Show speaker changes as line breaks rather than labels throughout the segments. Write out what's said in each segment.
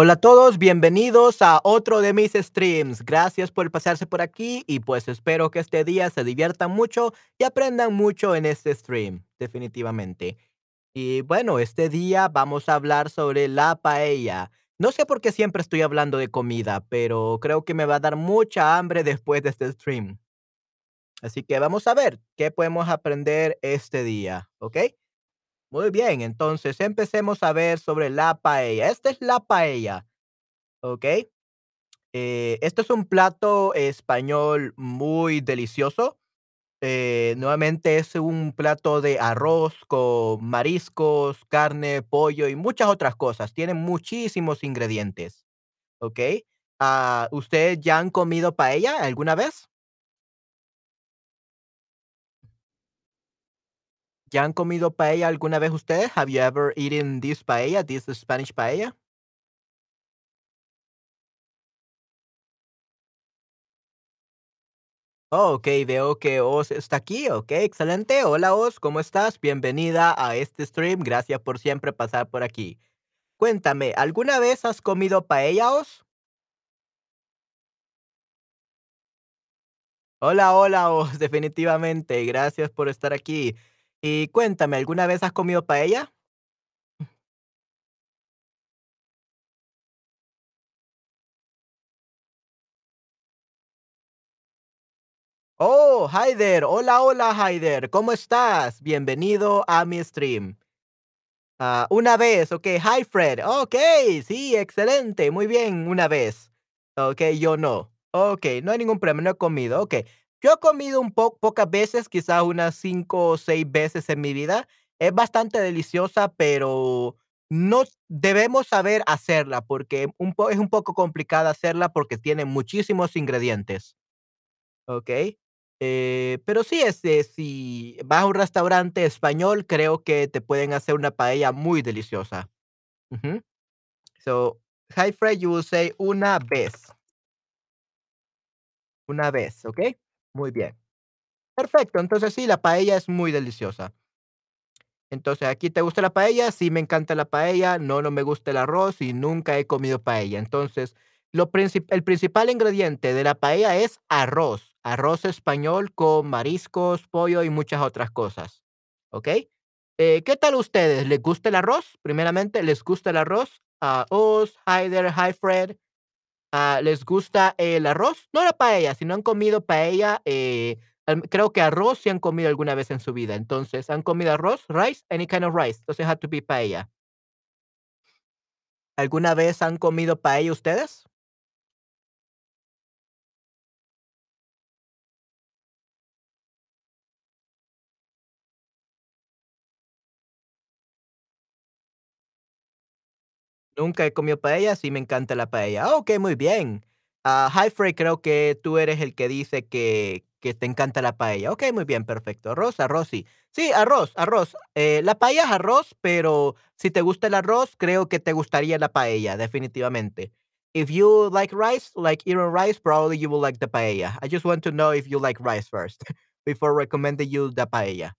Hola a todos, bienvenidos a otro de mis streams. Gracias por pasarse por aquí y pues espero que este día se diviertan mucho y aprendan mucho en este stream, definitivamente. Y bueno, este día vamos a hablar sobre la paella. No sé por qué siempre estoy hablando de comida, pero creo que me va a dar mucha hambre después de este stream. Así que vamos a ver qué podemos aprender este día, ¿ok? Muy bien, entonces empecemos a ver sobre la paella. Esta es la paella, ¿ok? Eh, esto es un plato español muy delicioso. Eh, nuevamente es un plato de arroz con mariscos, carne, pollo y muchas otras cosas. Tiene muchísimos ingredientes, ¿ok? Ah, ¿ustedes ya han comido paella alguna vez? ¿Ya han comido paella alguna vez ustedes? Have you ever eaten this paella, this Spanish paella? Oh, okey, veo que Oz está aquí, okey, excelente. Hola, Oz, ¿cómo estás? Bienvenida a este stream, gracias por siempre pasar por aquí. Cuéntame, ¿alguna vez has comido paella, Oz? Hola, hola, Oz, definitivamente, gracias por estar aquí. Y cuéntame, ¿alguna vez has comido paella? Oh, Haider, hola, hola, Haider, ¿cómo estás? Bienvenido a mi stream. Ah, una vez, okey. Hi, Fred. Okey, sí, excelente, muy bien, una vez. Okey, yo no. Okey, no hay ningún problema, no he comido, okey. Yo he comido un po pocas veces, quizás unas 5 o 6 veces en mi vida. Es bastante deliciosa, pero no debemos saber hacerla, porque un po es un poco complicada hacerla, porque tiene muchísimos ingredientes. Okey. Eh, pero sí, este, si vas a un restaurante español, creo que te pueden hacer una paella muy deliciosa. Ujú. So, hi Fred, you will say una vez. Una vez, ¿okey? Muy bien. Perfecto, entonces sí, la paella es muy deliciosa. Entonces, ¿aquí te gusta la paella? Sí, me encanta la paella. No, no me gusta el arroz y nunca he comido paella. Entonces, el principal ingrediente de la paella es arroz, arroz español con mariscos, pollo y muchas otras cosas, ¿ok? Eh, ¿qué tal ustedes? ¿Les gusta el arroz? Primeramente, ¿les gusta el arroz? Ah, Oz, hi there, hi Fred. Ah, ¿les gusta el arroz? No la paella, si no han comido paella, eh, creo que arroz sí han comido alguna vez en su vida. Entonces, ¿han comido arroz? Rice, any kind of rice. Doesn't have to be paella. ¿Alguna vez han comido paella ustedes? Nunca he comido paella, sí me encanta la paella. Okey, muy bien. Ah, hi, Frey, creo que tú eres el que dice que que te encanta la paella. Okey, muy bien, perfecto. Arroz, arroz, sí. Sí, arroz, arroz. Eh, la paella es arroz, pero si te gusta el arroz, creo que te gustaría la paella, definitivamente. If you like rice, like eating rice, probably you will like the paella. I just want to know if you like rice first before recommending you the paella.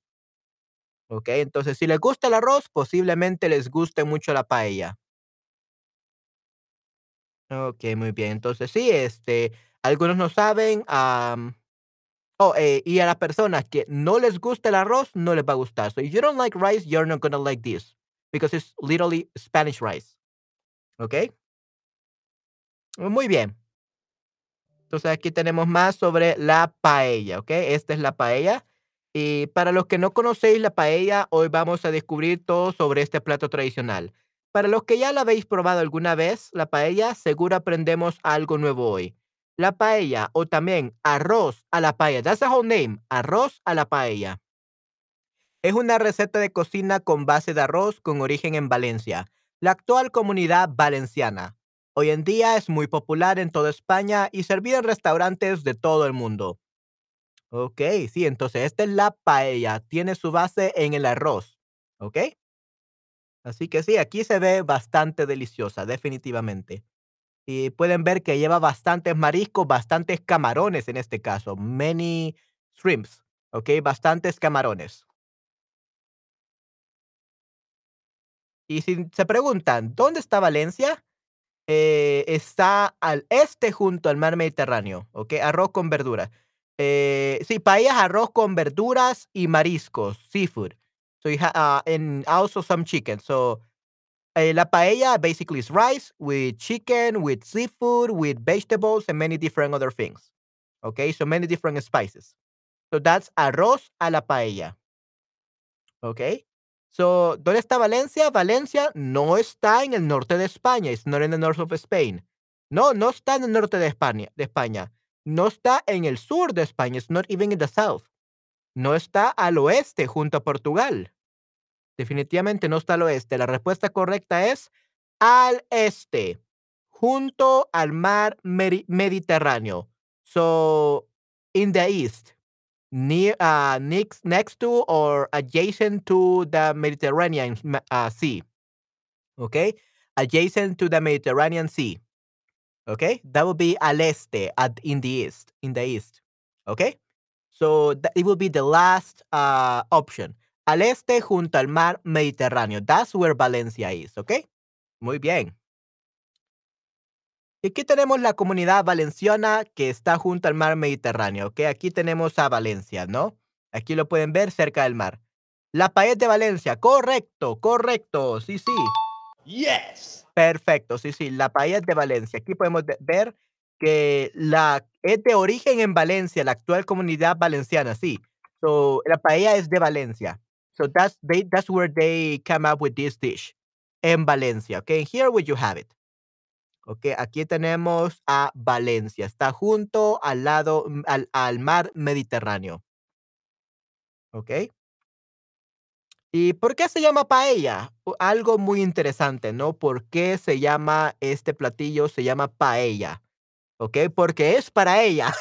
Okey, entonces, si les gusta el arroz, posiblemente les guste mucho la paella. Okey, muy bien. Entonces sí, este, algunos no saben, am, oh, eh, y a las personas que no les gusta el arroz, no les va a gustar. So if you don't like rice, you're not gonna like this, because it's literally Spanish rice, ¿okey? Muy bien. Entonces, aquí tenemos más sobre la paella, ¿ok? Esta es la paella. Y para los que no conocéis la paella, hoy vamos a descubrir todo sobre este plato tradicional. Para los que ya la habéis probado alguna vez, la paella, seguro aprendemos algo nuevo hoy. La paella, o también arroz a la paella, that's the whole name, arroz a la paella. Es una receta de cocina con base de arroz con origen en Valencia, la actual comunidad valenciana. Hoy en día es muy popular en toda España y servida en restaurantes de todo el mundo. Ok, sí, entonces esta es la paella, tiene su base en el arroz. ¿Ok? Así que sí, aquí se ve bastante deliciosa, definitivamente. Y pueden ver que lleva bastantes mariscos, bastantes camarones en este caso, many shrimps, ¿ok? Bastantes camarones. Y si se preguntan, ¿dónde está Valencia? eh, está al este junto al mar Mediterráneo, ¿ok? Arroz con verduras. Eh, sí, paella es arroz con verduras y mariscos, seafood. So you have, uh, and also some chicken. So eh, la paella basically is rice with chicken, with seafood, with vegetables, and many different other things. Okay, so many different spices. So that's arroz a la paella. Okay. So, ¿dónde está Valencia? Valencia no está en el norte de España. It's not in the north of Spain. No, no está en el norte de España, de España. No está en el sur de España. It's not even in the south. No está al oeste junto a Portugal. Definitivamente no está al oeste. La respuesta correcta es al este, junto al mar Mediterráneo. So, in the east near uh, next next to or adjacent to the Mediterranean uh, Sea. Okay, adjacent to the Mediterranean Sea. Okay, that would be al este, at in the east, in the east. Okay, so it will be the last uh, option. Al este junto al mar Mediterráneo. That's where Valencia is. Okay, muy bien. Y aquí tenemos la comunidad valenciana que está junto al mar Mediterráneo, ¿ok? Aquí tenemos a Valencia, ¿no? Aquí lo pueden ver cerca del mar. La paella de Valencia, correcto, correcto, sí, sí.
Yes.
Perfecto, sí, sí, la paella de Valencia. Aquí podemos ver que la es de origen en Valencia, la actual comunidad valenciana, sí. So, la paella es de Valencia. So that's they that's where they come up with this dish. En Valencia, okay? here where you have it. Ok, aquí tenemos a Valencia. Está junto al lado, mm, al, al mar Mediterráneo. Ok. ¿Y por qué se llama paella? Algo muy interesante, ¿no? ¿Por qué se llama este platillo? Se llama paella. ¿Ok? Porque es para ella.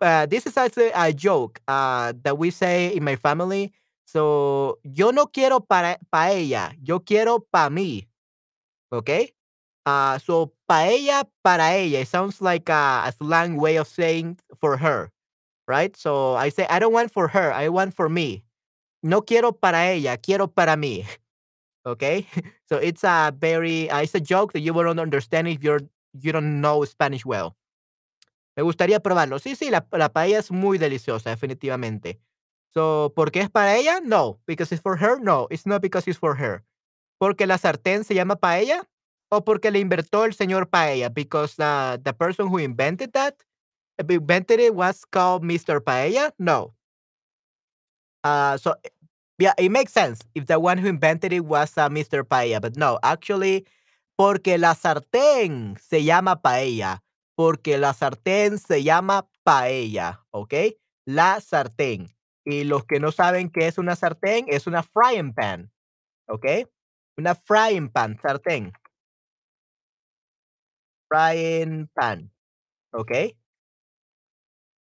uh, this is also a joke uh, that we say in my family. So, yo no quiero para paella, yo quiero para mí. okay? Uh, so paella para ella. It sounds like a, a, slang way of saying for her, right? So I say I don't want for her, I want for me. No quiero para ella, quiero para mí. Okay, so it's a very uh, it's a joke that you won't understand if you're you don't know Spanish well. Me gustaría probarlo. Sí, sí, la, la paella es muy deliciosa, definitivamente. So, ¿por qué es para ella? No. Because it's for her? No, it's not because it's for her. Porque la sartén se llama paella? o porque le inventó el señor Paella? Because uh, the person who invented that, invented it was called Mr. Paella? No. Uh, so, yeah, it makes sense if the one who invented it was uh, Mr. Paella, but no, actually, porque la sartén se llama paella, porque la sartén se llama paella, ¿ok? La sartén. Y los que no saben qué es una sartén, es una frying pan, ¿ok? Una frying pan, sartén frying pan. Okay?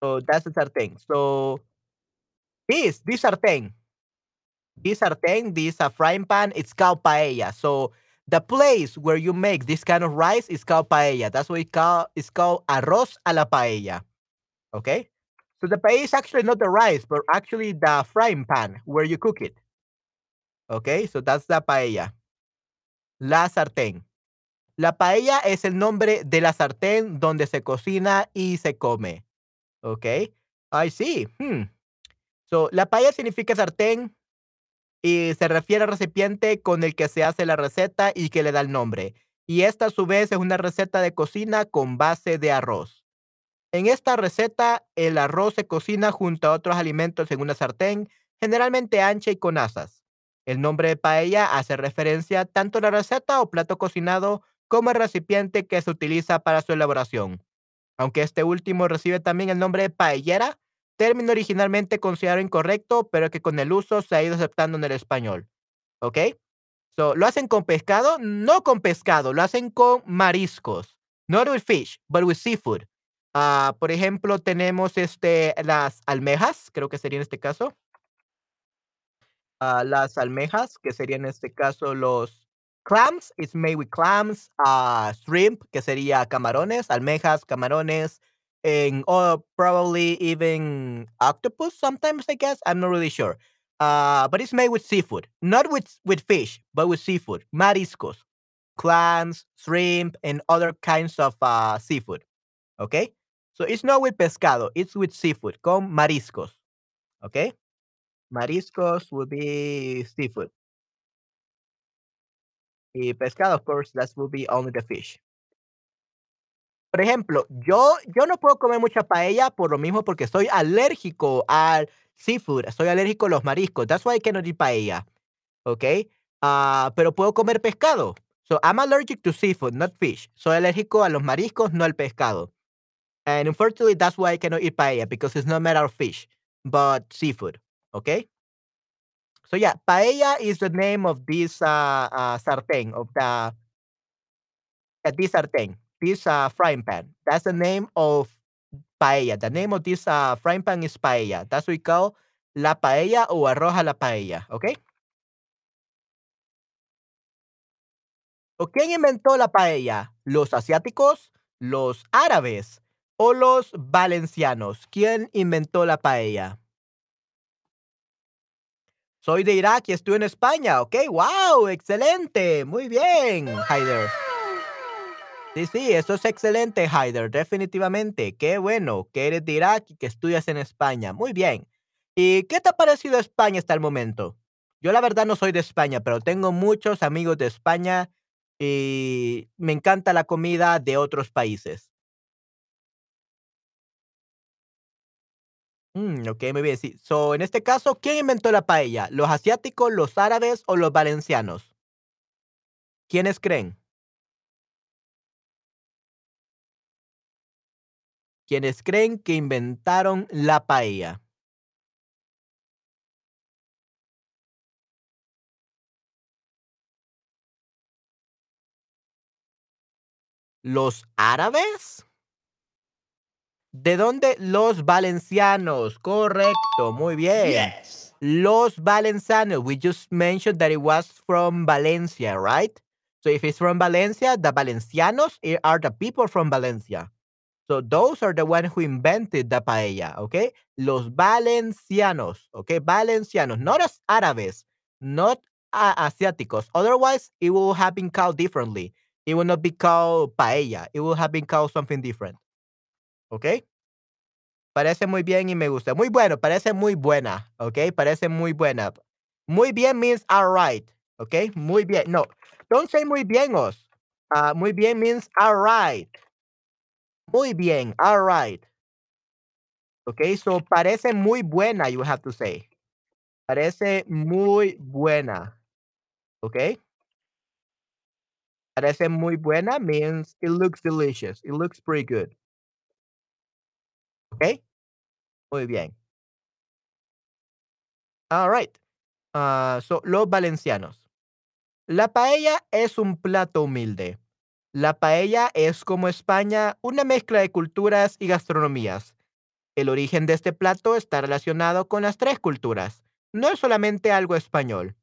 So that's the sartén. So this, this sartén, this sartén, this a frying pan, it's called paella. So the place where you make this kind of rice is called paella. That's why it call, it's called arroz a la paella. Okay? So the paella is actually not the rice, but actually the frying pan where you cook it. Okay? So that's the paella. La sartén. La paella es el nombre de la sartén donde se cocina y se come. ¿Ok? Ay, sí. Hmm. So, la paella significa sartén y se refiere al recipiente con el que se hace la receta y que le da el nombre. Y esta a su vez es una receta de cocina con base de arroz. En esta receta, el arroz se cocina junto a otros alimentos en una sartén, generalmente ancha y con asas. El nombre de paella hace referencia tanto a la receta o plato cocinado como el recipiente que se utiliza para su elaboración. Aunque este último recibe también el nombre de paellera, término originalmente considerado incorrecto, pero que con el uso se ha ido aceptando en el español. ¿Ok? So, ¿Lo hacen con pescado? No con pescado, lo hacen con mariscos. Not with fish, but with seafood. Ah, por ejemplo, tenemos este, las almejas, creo que sería en este caso. Ah, las almejas, que serían en este caso los Clams is made with clams, uh, shrimp, que sería camarones, almejas, camarones, or probably even octopus sometimes, I guess. I'm not really sure. Uh, but it's made with seafood, not with with fish, but with seafood, mariscos. clams, shrimp, and other kinds of uh, seafood. Okay? So it's not with pescado, it's with seafood, con mariscos. Okay? Mariscos will be seafood. Y pescado, of course, that will be only the fish. Por ejemplo, yo yo no puedo comer mucha paella por lo mismo, porque soy alérgico al seafood, soy alérgico a los mariscos. That's why I cannot eat paella, ¿okey? Ah, pero puedo comer pescado. So, I'm allergic to seafood, not fish. Soy alérgico a los mariscos, no al pescado. And unfortunately, that's why I cannot eat paella, because it's not made out of fish, but seafood, ¿okey? So, yeah, paella is the name of this, uh, uh, sartén, of the uh, sartén, this, uh, frying pan. That's the name of paella. The name of this, uh, frying pan is paella. That's what we call la paella o arroz a la paella, ¿okey? ¿O quién inventó la paella? ¿Los asiáticos, los árabes o los valencianos? ¿Quién inventó la paella? Soy de Irak y estuve en España, okey, ¡guau!, excelente, muy bien, Haider. Sí, sí, eso es excelente, Haider, definitivamente. Qué bueno que eres de Irak y que estudias en España, muy bien. ¿Y qué te ha parecido España hasta el momento? Yo la verdad no soy de España, pero tengo muchos amigos de España y me encanta la comida de otros países. Mm, okey, muy bien, sí. So, en este caso, ¿quién inventó la paella? ¿Los asiáticos, los árabes o los valencianos? ¿Quiénes creen? ¿Quiénes creen que inventaron la paella? ¿Los árabes? ¿De dónde? Los valencianos, correcto, muy bien.
Yes.
Los valencianos, we just mentioned that it was from Valencia, right? So if it's from Valencia, the Valencianos eh, are the people from Valencia. So those are the ones who invented the paella, okay? Los valencianos, okay? Valencianos, not as árabes, not uh, asiáticos. Otherwise, it will have been called differently. It will not be called paella. It will have been called something different. Okay? Parece muy bien y me gusta. Muy bueno, parece muy buena, Okay? Parece muy buena. Muy bien means alright, Okay? Muy bien. No, don't say muy bien, Oz. Ah, muy bien means alright. Muy bien, alright. ¿Ok? So parece muy buena, you have to say. Parece muy buena. ¿Ok? Parece muy buena means it looks delicious. It looks pretty good. ¿Ok? Muy bien. Alright. Ah, so, los valencianos. La paella es un plato humilde. La paella es como España, una mezcla de culturas y gastronomías. El origen de este plato está relacionado con las tres culturas. No es solamente algo español.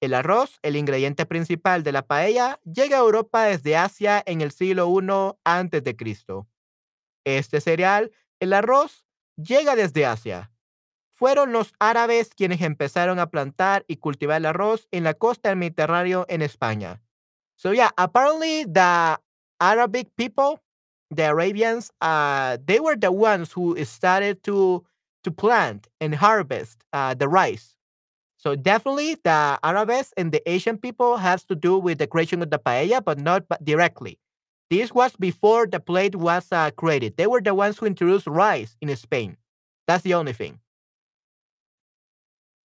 El arroz, el ingrediente principal de la paella, llega a Europa desde Asia en el siglo I Cristo. Este cereal, el arroz, llega desde Asia. Fueron los árabes quienes empezaron a plantar y cultivar el arroz en la costa del Mediterráneo en España. So yeah, apparently the Arabic people, the Arabians, uh, they were the ones who started to to plant and harvest uh, the rice. So definitely the Arabs and the Asian people has to do with the creation of the paella, but not directly. This was before the plate was uh, created. They were the ones who introduced rice in Spain. That's the only thing.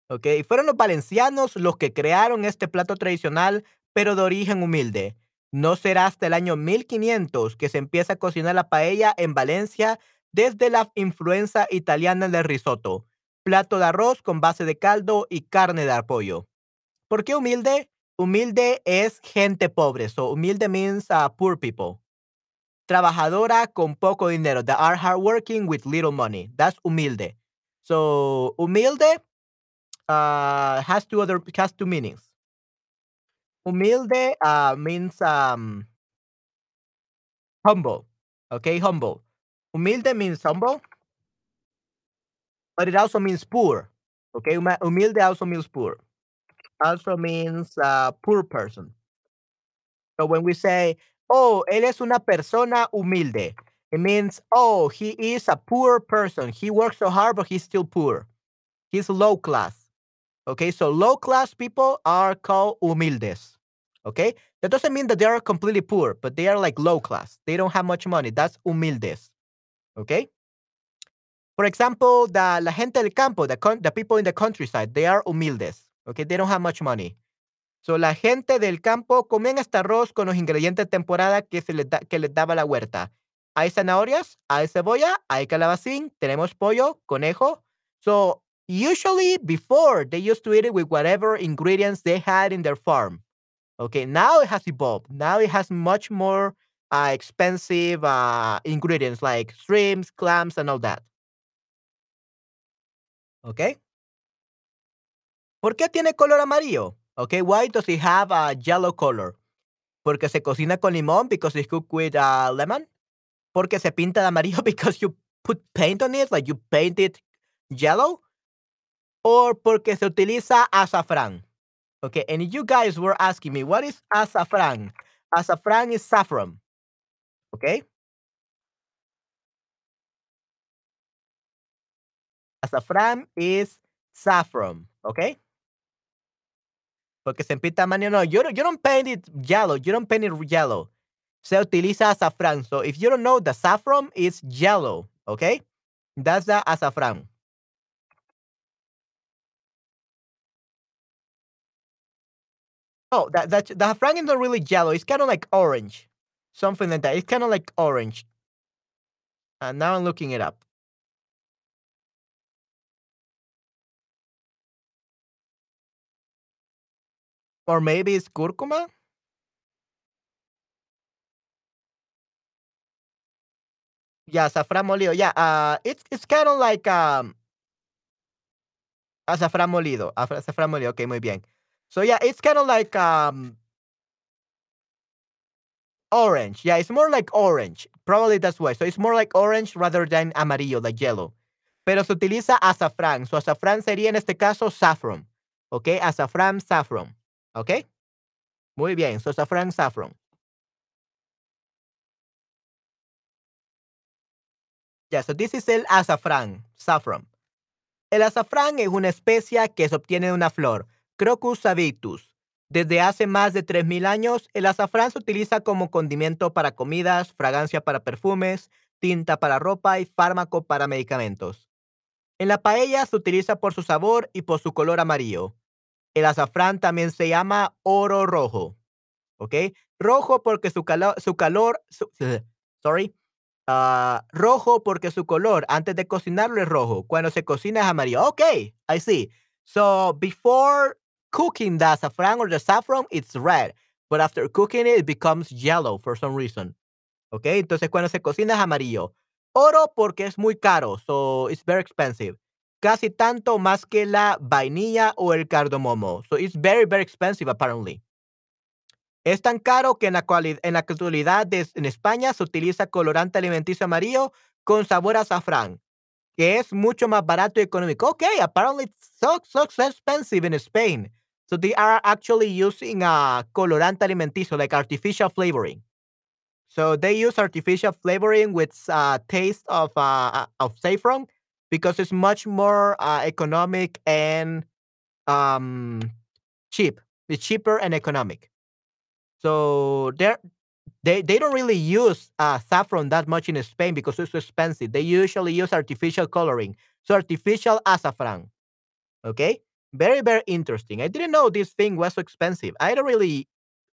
Ok, fueron los valencianos los que crearon este plato tradicional, pero de origen humilde. No será hasta el año 1500 que se empieza a cocinar la paella en Valencia desde la influencia italiana del risotto, plato de arroz con base de caldo y carne de pollo. ¿Por qué humilde? Humilde es gente pobre, so humilde means uh, poor people. Trabajadora con poco dinero, that are hardworking with little money. That's humilde. So humilde uh, has two other has two meanings. Humilde uh, means um, humble. Okay, humble. Humilde means humble, but it also means poor. Okay, humilde also means poor. Also means uh, poor person. So when we say, "Oh, él es una persona humilde," it means, "Oh, he is a poor person. He works so hard, but he's still poor. He's low class." Okay, so low class people are called humildes. Okay, that doesn't mean that they are completely poor, but they are like low class. They don't have much money. That's humildes. Okay. For example, the la gente del campo, the, con- the people in the countryside, they are humildes. Okay, they don't have much money. So, la gente del campo comían este arroz con los ingredientes de temporada que, se les da- que les daba la huerta. Hay zanahorias, hay cebolla, hay calabacín, tenemos pollo, conejo. So, usually before they used to eat it with whatever ingredients they had in their farm. Okay, now it has evolved. Now it has much more uh, expensive uh, ingredients like shrimps, clams, and all that. Okay. ¿Por qué tiene color amarillo? Okay, why does it have a yellow color? Porque se cocina con limón because it's cooked with uh, lemon. Porque se pinta de amarillo because you put paint on it, like you paint it yellow. Or porque se utiliza azafrán. Okay, and you guys were asking me, what is azafrán? Azafrán is saffron. Okay. Azafrán is saffron. Okay. Porque se pinta amarillo. No, you don't, you don't paint it yellow. You don't paint it yellow. Se utiliza azafrán. So if you don't know, the saffron is yellow. Okay. That's the azafrán. Oh, that that the azafrán is not really yellow. It's kind of like orange, something like that. It's kind of like orange. And now I'm looking it up. Or maybe it's curcuma. Yeah, azafrán molido. Yeah, uh, it's it's kind of like um azafrán molido. Af- Azafrán molido. Okay, muy bien. So yeah, it's kind of like um orange. Yeah, it's more like orange. Probably that's why. So it's more like orange rather than amarillo, like yellow. Pero se utiliza azafrán. So azafrán sería en este caso saffron. Okay, azafrán, saffron. Okay. Muy bien. So azafrán, saffron. Yeah, so this is el azafrán, saffron. El azafrán es una especia que se obtiene de una flor, Crocus sativus. Desde hace más de 3000 años, el azafrán se utiliza como condimento para comidas, fragancia para perfumes, tinta para ropa y fármaco para medicamentos. En la paella se utiliza por su sabor y por su color amarillo. El azafrán también se llama oro rojo. ¿Ok? Rojo porque su, calo- su calor. sorry. Ah, rojo porque su color antes de cocinarlo es rojo. Cuando se cocina es amarillo. Okay, I see. So before cooking the saffron or the saffron, it's red. But after cooking it, it becomes yellow for some reason. Okay, entonces cuando se cocina es amarillo. Oro porque es muy caro. So it's very expensive. Casi tanto más que la vainilla o el cardamomo. So it's very, very expensive apparently. Es tan caro que en la, en la actualidad en España se utiliza colorante alimenticio amarillo con sabor a azafrán, que es mucho más barato y económico. Okay, apparently it's so, so, so expensive in Spain. So they are actually using a colorante alimenticio, like artificial flavoring. So they use artificial flavoring with uh, taste of uh, uh, of saffron because it's much more uh, economic and um, cheap. It's cheaper and economic. So they're they they don't really use uh, saffron that much in Spain because it's expensive. They usually use artificial coloring, so artificial azafran. Okay, very very interesting. I didn't know this thing was so expensive. I don't really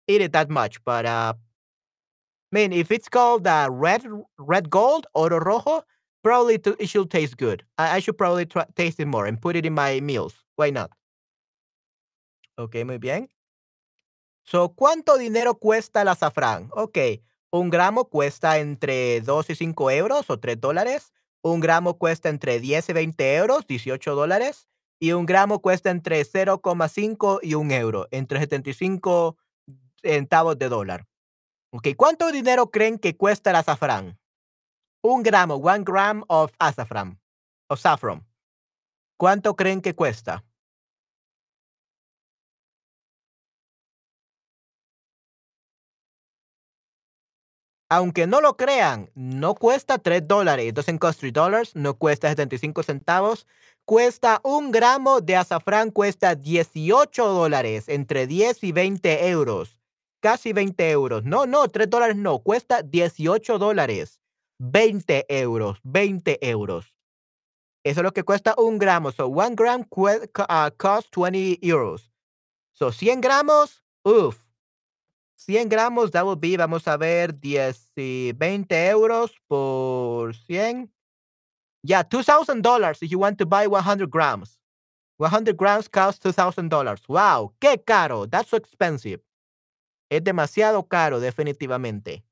eat it that much, but uh, I mean, if it's called uh, red red gold oro rojo, probably to, it should taste good. I, I should probably try, taste it more and put it in my meals. Why not? Okay, muy bien. So, ¿cuánto dinero cuesta el azafrán? Ok, un gramo cuesta entre 2 y 5 euros o 3 dólares. Un gramo cuesta entre 10 y 20 euros, 18 dólares. Y un gramo cuesta entre 0,5 y 1 euro, entre 75 centavos de dólar. Ok, ¿cuánto dinero creen que cuesta el azafrán? Un gramo, one gram of azafrán, of saffron. ¿Cuánto creen que cuesta? Aunque no lo crean, no cuesta 3 dólares. Doesn't cost 3 dollars, no cuesta 75 centavos. Cuesta un gramo de azafrán, cuesta 18 dólares, entre 10 y 20 euros. Casi 20 euros. No, no, 3 dólares no, cuesta 18 dólares. 20 euros, 20 euros. Eso es lo que cuesta un gramo. So, one gram uh, costs 20 euros. So, 100 gramos, uff. 100 gramos, that will be, vamos a ver, 10 y 20 euros por 100. Yeah, $2,000 if you want to buy 100 grams. 100 grams costs $2,000. Wow, qué caro. That's so expensive. Es demasiado caro, definitivamente.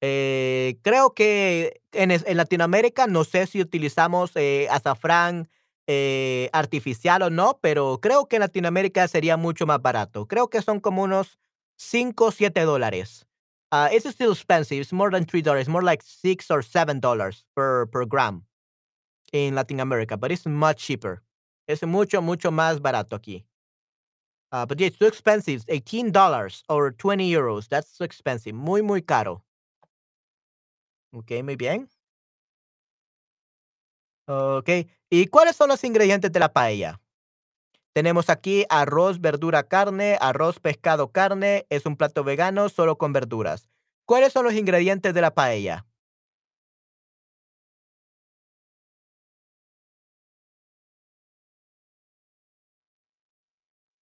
Eh, creo que en, en Latinoamérica, no sé si utilizamos eh, azafrán eh, artificial o no, pero creo que en Latinoamérica sería mucho más barato. Creo que son como unos 5 o 7 dólares. Uh, it's still expensive. It's more than three dollars. More like six or seven dollars per, per gram in Latin America, but it's much cheaper. Es mucho, mucho más barato aquí. Uh, but yeah, it's too expensive. $18 or 20 euros. That's so expensive. Muy, muy caro. Ok, muy bien. Ok. ¿Y cuáles son los ingredientes de la paella? Tenemos aquí arroz, verdura, carne, arroz, pescado, carne. Es un plato vegano solo con verduras. ¿Cuáles son los ingredientes de la paella?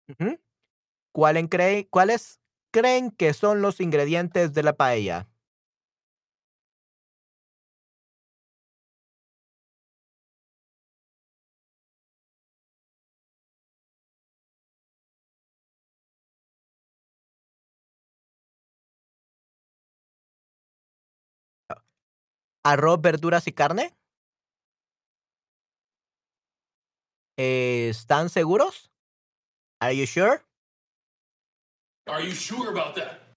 Ujú. ¿Cuálen cree- ¿Cuáles creen que son los ingredientes de la paella? ¿Arroz, verduras y carne? Eh, ¿Están seguros? Are you sure?
Are you sure about that?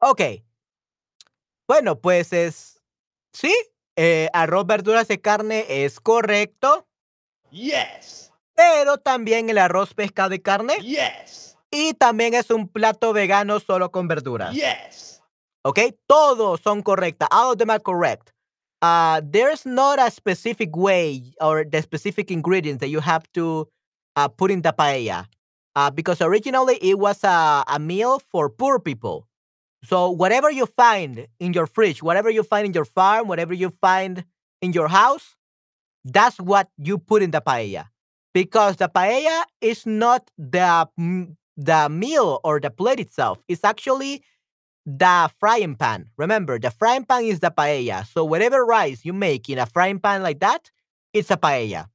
Ok. Bueno, pues es... Sí, eh, arroz, verduras y carne es correcto,
Yes.
pero también el arroz, pescado y carne.
Yes.
Y también es un plato vegano solo con verduras.
Yes.
¿Ok? Todos son correctas. All of them are correct. Uh, there's not a specific way or the specific ingredients that you have to uh, put in the paella. Uh, because originally it was a, a meal for poor people. So whatever you find in your fridge, whatever you find in your farm, whatever you find in your house, that's what you put in the paella. Because the paella is not the the meal or the plate itself. It's actually the frying pan. Remember, the frying pan is the paella. So whatever rice you make in a frying pan like that, it's a paella.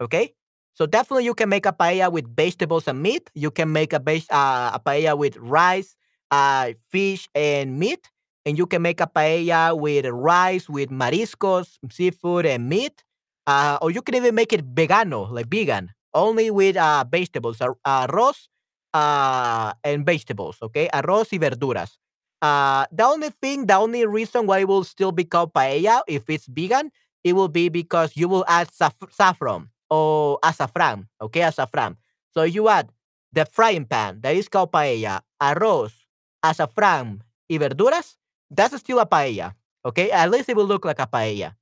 Okay? So definitely you can make a paella with vegetables and meat. You can make a base, uh, a paella with rice, uh, fish and meat. And you can make a paella with rice, with mariscos, seafood and meat. Uh, or you can even make it vegano, like vegan, only with uh, vegetables, ar- arroz uh, and vegetables, okay? Arroz y verduras. Uh, the only thing, the only reason why it will still be called paella if it's vegan, it will be because you will add saf- saffron or azafran, okay? Azafran. So you add the frying pan, that is called paella, arroz, azafran y verduras, that's still a paella, okay? At least it will look like a paella,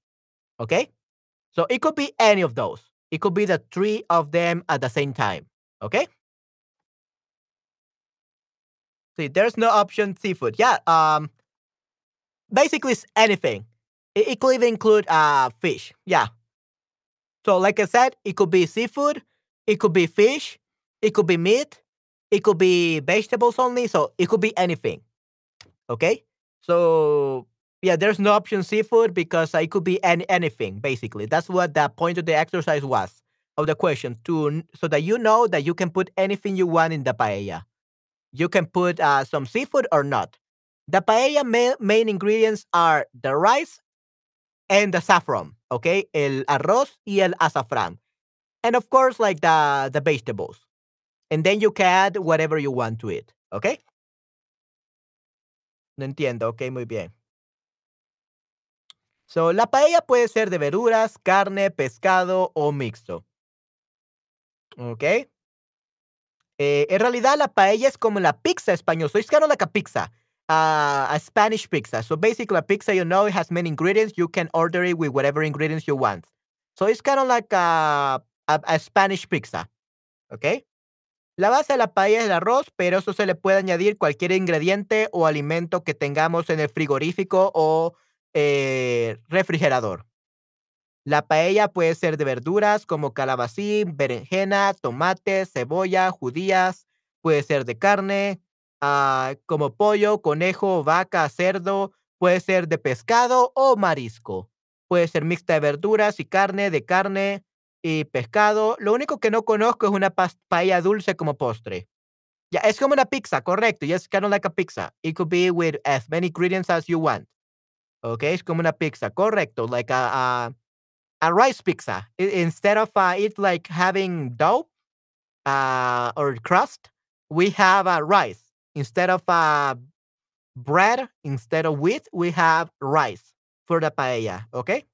okay? So it could be any of those. It could be the three of them at the same time, okay? See, there's no option seafood. Yeah, um, basically it's anything. It, it could even include uh fish. Yeah. So like I said, it could be seafood, it could be fish, it could be meat, it could be vegetables only. So it could be anything. Okay. So yeah, there's no option seafood because uh, it could be any, anything. Basically, that's what the point of the exercise was of the question to so that you know that you can put anything you want in the paella. You can put uh, some seafood or not. The paella ma- main ingredients are the rice and the saffron, okay? El arroz y el azafrán. And of course, like the, the vegetables. And then you can add whatever you want to it, okay? No entiendo, ok, muy bien. So, la paella puede ser de verduras, carne, pescado o mixto. ¿Ok? Eh, en realidad, la paella es como la pizza español. So it's kind of like a pizza, a Spanish pizza. So basically, a pizza, you know, it has many ingredients. You can order it with whatever ingredients you want. So it's kind of like a, a, a Spanish pizza. ¿Ok? La base de la paella es el arroz, pero eso se le puede añadir cualquier ingrediente o alimento que tengamos en el frigorífico o eh, refrigerador. La paella puede ser de verduras como calabacín, berenjena, tomate, cebolla, judías. Puede ser de carne, ah, como pollo, conejo, vaca, cerdo. Puede ser de pescado o marisco. Puede ser mixta de verduras y carne, de carne y pescado. Lo único que no conozco es una paella dulce como postre. Ya, es como una pizza, correcto. Yes, kind of like a pizza. It could be with as many ingredients as you want. Okay, es como una pizza, correcto. Like a, a a rice pizza. Instead of uh, it like having dough uh, or crust, we have uh, rice. Instead of uh, bread, instead of wheat, we have rice for the paella. Okay.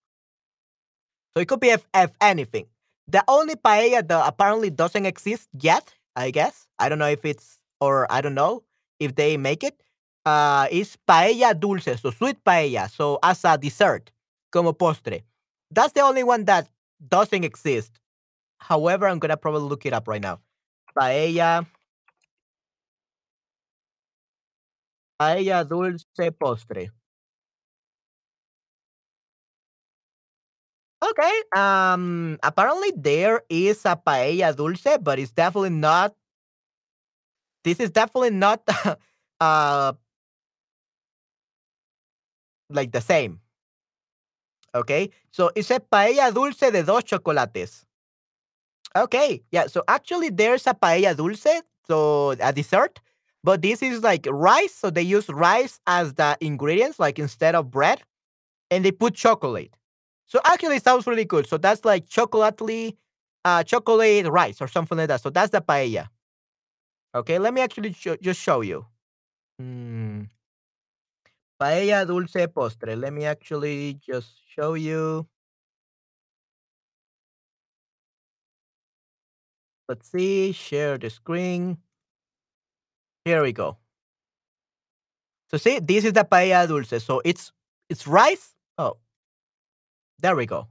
So it could be if, if anything. The only paella that apparently doesn't exist yet, I guess. I don't know if it's or I don't know if they make it. Uh, is paella dulce, so sweet paella. So as a dessert, como postre. That's the only one that doesn't exist. However, I'm gonna probably look it up right now. Paella. Paella dulce postre. Okay. Um. Apparently, there is a paella dulce, but it's definitely not. This is definitely not. uh. Like the same. Okay. So it's a paella dulce de dos chocolates. Okay. Yeah. So actually, there's a paella dulce, so a dessert, but this is like rice. So they use rice as the ingredients, like instead of bread, and they put chocolate. So actually, it sounds really good. So that's like chocolately, uh, chocolate rice or something like that. So that's the paella. Okay. Let me actually sh- just show you. Mm. Paella dulce postre. Let me actually just show you. Let's see, share the screen. Here we go. So see, this is the paella dulce. So it's it's rice. Oh, there we go.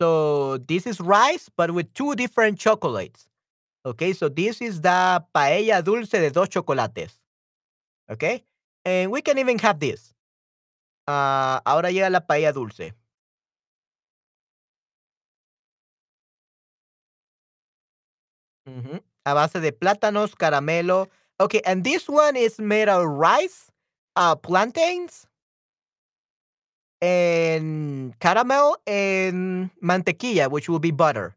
So this is rice, but with two different chocolates. Okay, so this is the paella dulce de dos chocolates. Okay, and we can even have this. Uh, ahora llega la paella dulce. Ujú. A base de plátanos, caramelo. Okay, and this one is made of rice, uh, plantains, and caramel and mantequilla, which will be butter.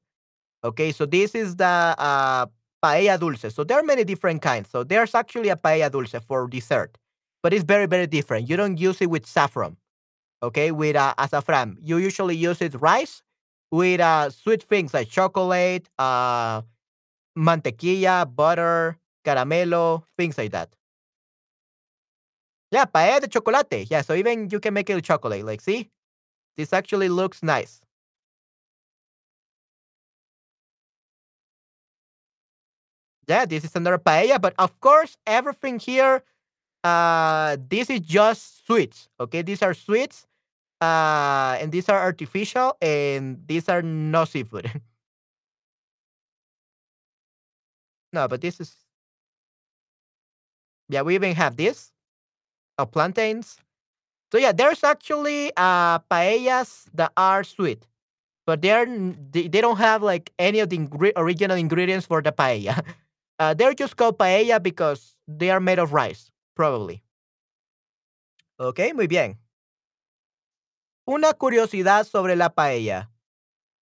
Okay, so this is the uh, paella dulce. So there are many different kinds. So there's actually a paella dulce for dessert, but it's very, very different. You don't use it with saffron. Okay, with uh, azafran. You usually use it rice with uh, sweet things like chocolate, uh, mantequilla, butter, caramelo, things like that. Yeah, paella de chocolate. Yeah, so even you can make it with chocolate. Like, see, this actually looks nice. Yeah, this is another paella, but of course, everything here, uh, this is just sweets. Okay, these are sweets, uh, and these are artificial, and these are no seafood. no, but this is yeah. We even have this, uh, plantains. So yeah, there's actually uh paellas that are sweet, but they're they, they don't have like any of the original ingredients for the paella. Uh, they're just called paella because they are made of rice, probably. Ok, muy bien. Una curiosidad sobre la paella.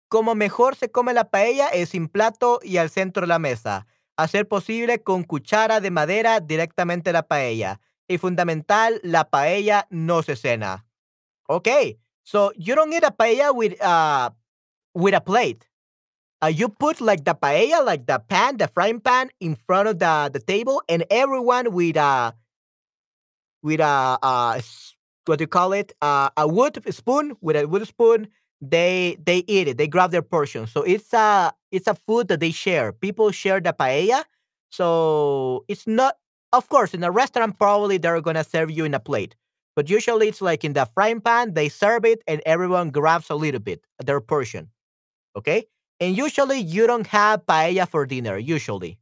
Como mejor se come la paella es sin plato y al centro de la mesa. A ser posible con cuchara de madera directamente la paella. Y fundamental, la paella no se cena. Okay, so you don't eat a paella with uh with a plate. Uh, you put like the paella, like the pan, the frying pan, in front of the the table, and everyone with a with a, what do you call it? Uh, a wood spoon with a wood spoon. They they eat it. They grab their portion. So it's a it's a food that they share. People share the paella. So it's not. Of course, in a restaurant, probably they're gonna serve you in a plate. But usually it's like in the frying pan. They serve it, and everyone grabs a little bit their portion. Okay. And usually you don't have paella for dinner. Usually,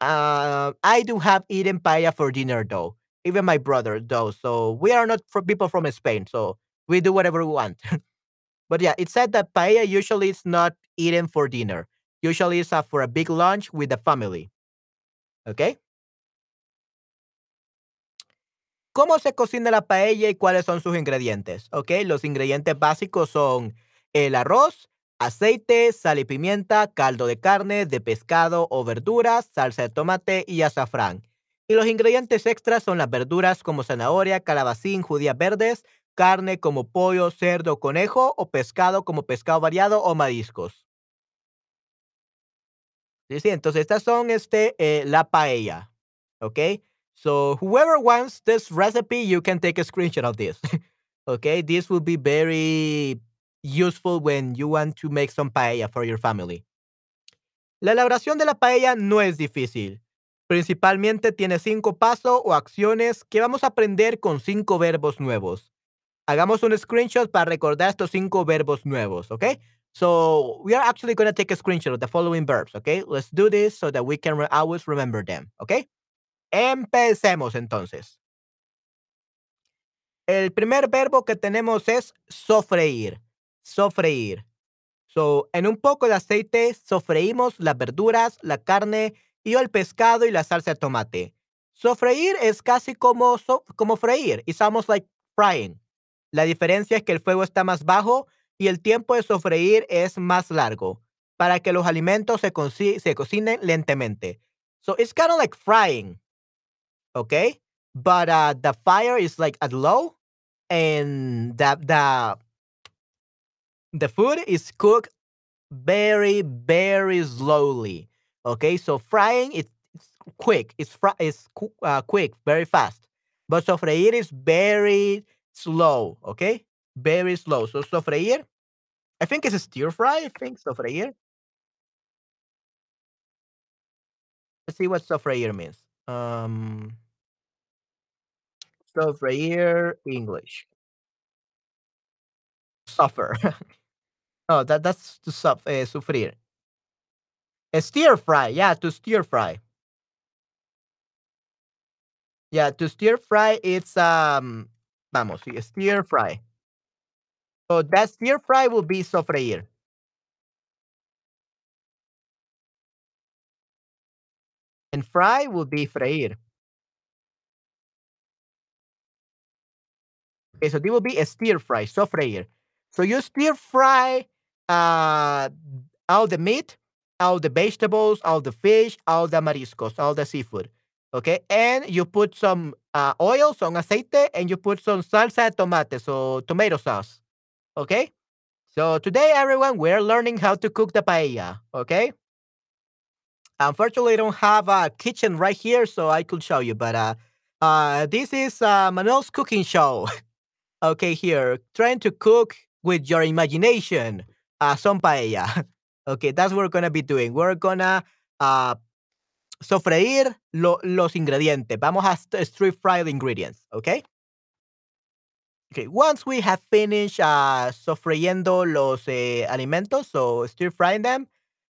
uh, I do have eaten paella for dinner though. Even my brother though. So we are not people from Spain. So we do whatever we want. but yeah, it said that paella usually is not eaten for dinner. Usually it's for a big lunch with the family. Okay. ¿Cómo se cocina la paella y cuáles son sus ingredientes? Ok, los ingredientes básicos son el arroz, aceite, sal y pimienta, caldo de carne, de pescado o verduras, salsa de tomate y azafrán. Y los ingredientes extras son las verduras como zanahoria, calabacín, judías verdes, carne como pollo, cerdo, conejo o pescado como pescado variado o mariscos. Sí, entonces estas son este, eh, la paella. So whoever wants this recipe, you can take a screenshot of this. okay, this will be very useful when you want to make some paella for your family. La elaboración de la paella no es difícil. Principalmente tiene cinco pasos o acciones que vamos a aprender con cinco verbos nuevos. Hagamos un screenshot para recordar estos cinco verbos nuevos, ¿ok? So we are actually going to take a screenshot of the following verbs, okay? Let's do this so that we can re always remember them, okay? Empecemos entonces. El primer verbo que tenemos es sofreír. Sofreír. So, en un poco de aceite sofreímos las verduras, la carne y el pescado y la salsa de tomate. Sofreír es casi como, como freír. It's almost like frying. La diferencia es que el fuego está más bajo y el tiempo de sofreír es más largo para que los alimentos se, se cocinen lentamente. So it's kind of like frying, okay? But uh, the fire is like at low and the, the, the food is cooked very, very slowly. Okay, so frying it's, quick. It's fr- it's uh, quick, very fast. But sofreír is very slow. Okay, very slow. So sofreír, I think it's a stir fry. I think sofreír. Let's see what sofreír means. Um, sofreír English. Suffer. oh, that that's to suf- uh, sufrir. A stir fry, yeah, to stir fry. Yeah, to stir fry, it's um, vamos, stir fry. So that stir fry will be sofreír. And fry will be freír. Okay, so this will be a stir fry, sofreír. So you stir fry uh, all the meat, all the vegetables, all the fish, all the mariscos, all the seafood. Okay, and you put some uh, oil, some aceite, and you put some salsa de tomate, so tomato sauce. Okay, so today, everyone, we're learning how to cook the paella. Okay, unfortunately, I don't have a kitchen right here, so I could show you, but uh, uh, this is uh, Manuel's cooking show. okay, here, trying to cook with your imagination uh, some paella. Okay, that's what we're gonna be doing. We're gonna uh, sofreír lo, los ingredientes. Vamos a stir fry the ingredients, okay? Okay, once we have finished uh, sofriendo los eh, alimentos, so stir frying them,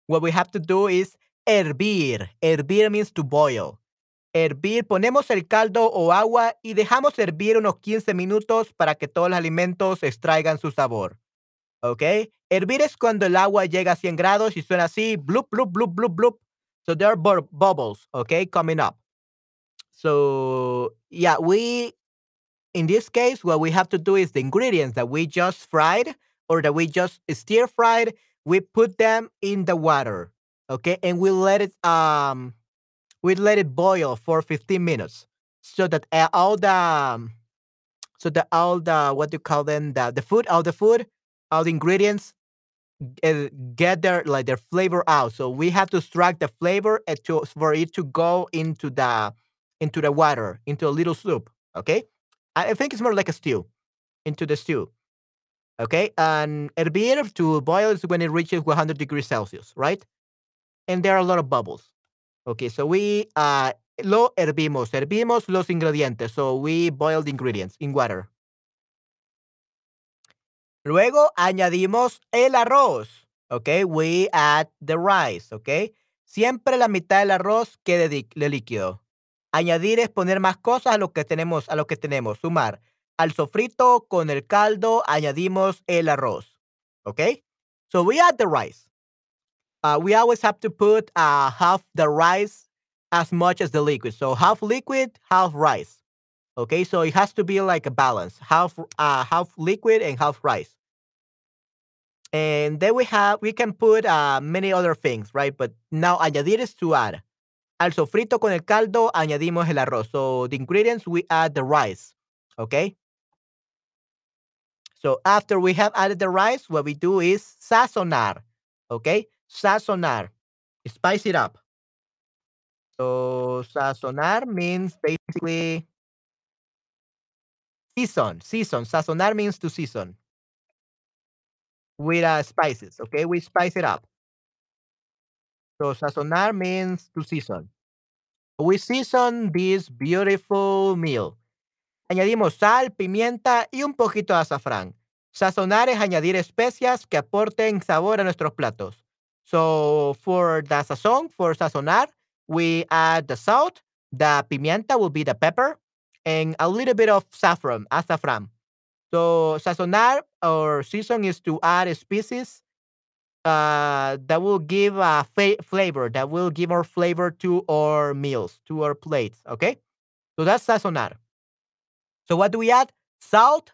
what we have to do is hervir. Hervir means to boil. Hervir, ponemos el caldo o agua y dejamos hervir unos 15 minutos para que todos los alimentos extraigan su sabor. ¿Ok? Hervir es cuando el agua llega a 100 grados y suena así, bloop, bloop, bloop, bloop, bloop. So there are bu bubbles, okay, coming up. So yeah, we, in this case, what we have to do is the ingredients that we just fried or that we just stir fried, we put them in the water, okay, and we let it, um, we let it boil for 15 minutes so that all the, um, so that all the, what do you call them, the, the food, all the food all the ingredients uh, get their like their flavor out. So we have to extract the flavor to for it to go into the into the water, into a little soup. Okay. I think it's more like a stew, into the stew. Okay, and hervir to boil when it reaches 100 degrees Celsius, right? And there are a lot of bubbles. Okay, so we uh, lo hervimos, hervimos los ingredientes. So we boil the ingredients in water. Luego añadimos el arroz. Okay, we add the rice. Okay, siempre la mitad del arroz quede de líquido. Añadir es poner más cosas a lo que tenemos, a lo que tenemos. Sumar. Al sofrito con el caldo añadimos el arroz. Okay, so we add the rice. Uh, we always have to put uh, half the rice as much as the liquid. So half liquid, half rice. Okay, so it has to be like a balance, half uh, half liquid and half rice. And then we have we can put uh, many other things, right? But now añadir is to add. Al sofrito con el caldo añadimos el arroz. So the ingredients we add the rice. Okay. So after we have added the rice, what we do is sazonar. Okay, sazonar, spice it up. So sazonar means basically season, season. Sazonar means to season with uh, spices. Okay, we spice it up. So sazonar means to season. We season this beautiful meal. Añadimos sal, pimienta y un poquito de azafrán. Sazonar es añadir especias que aporten sabor a nuestros platos. So for the sazón, for sazonar, we add the salt, the pimienta will be the pepper, and a little bit of saffron, azafrán. So sazonar or season is to add species uh, that will give a fa- flavor, that will give more flavor to our meals, to our plates. Okay, so that's sazonar. So what do we add? Salt,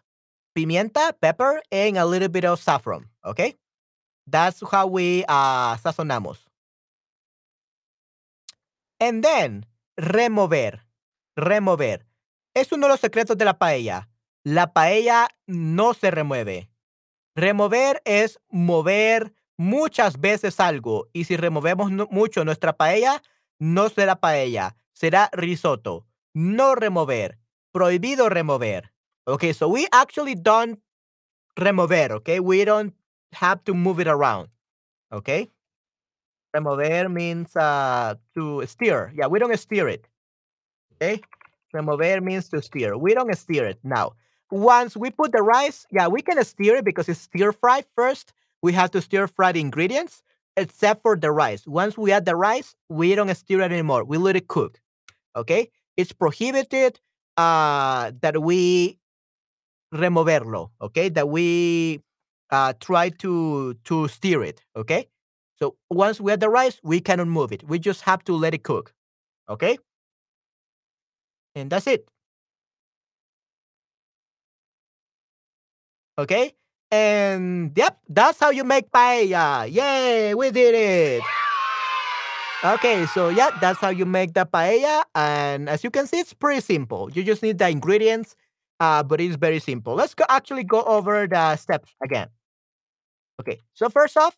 pimienta, pepper, and a little bit of saffron. Okay, that's how we uh, sazonamos. And then remover, remover. Es uno de los secretos de la paella. La paella no se remueve. Remover es mover muchas veces algo y si removemos mucho nuestra paella, no será paella, será risotto. No remover. Prohibido remover. Okay, so we actually don't remover, okay? We don't have to move it around, okay? Remover means uh, to steer. Yeah, we don't steer it, okay? Remover means to steer. We don't steer it now. Once we put the rice, yeah, we can steer it because it's stir fried first. We have to stir fry the ingredients, except for the rice. Once we add the rice, we don't stir it anymore. We let it cook. Okay? It's prohibited uh, that we removerlo. Okay? That we uh, try to to steer it. Okay? So once we add the rice, we cannot move it. We just have to let it cook. Okay? And that's it. Okay? And yep, that's how you make paella. Yay, we did it. Okay, so yeah, that's how you make the paella. And as you can see, it's pretty simple. You just need the ingredients, uh, but it's very simple. Let's go actually go over the steps again. Okay, so first off,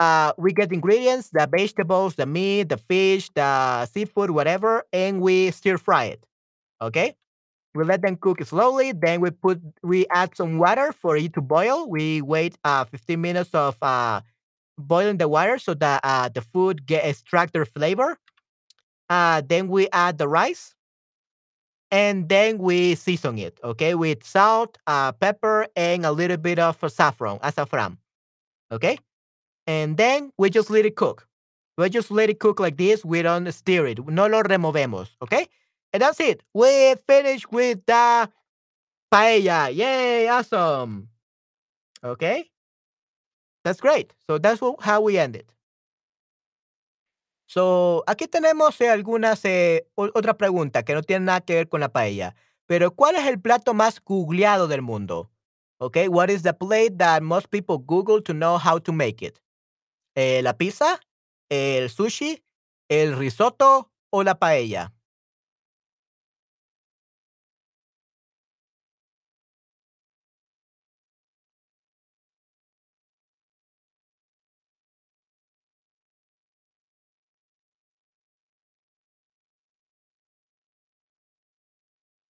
uh, we get the ingredients, the vegetables, the meat, the fish, the seafood, whatever, and we stir fry it. Okay? We let them cook slowly. Then we put we add some water for it to boil. We wait uh 15 minutes of uh boiling the water so that uh the food get extract their flavor. Uh then we add the rice. And then we season it, okay, with salt, uh, pepper, and a little bit of saffron, azafran. Okay? And then we just let it cook. We just let it cook like this. We don't stir it. No lo removemos, okay? And that's it. We finished with the paella. Yay, awesome. Okay? That's great. So that's what, how we end it. So, aquí tenemos eh, algunas eh, otra pregunta que no tiene nada que ver con la paella. Pero, ¿cuál es el plato más googleado del mundo? Okay, what is the plate that most people Google to know how to make it? Eh, ¿La pizza? ¿El sushi? ¿El risotto? ¿O la paella?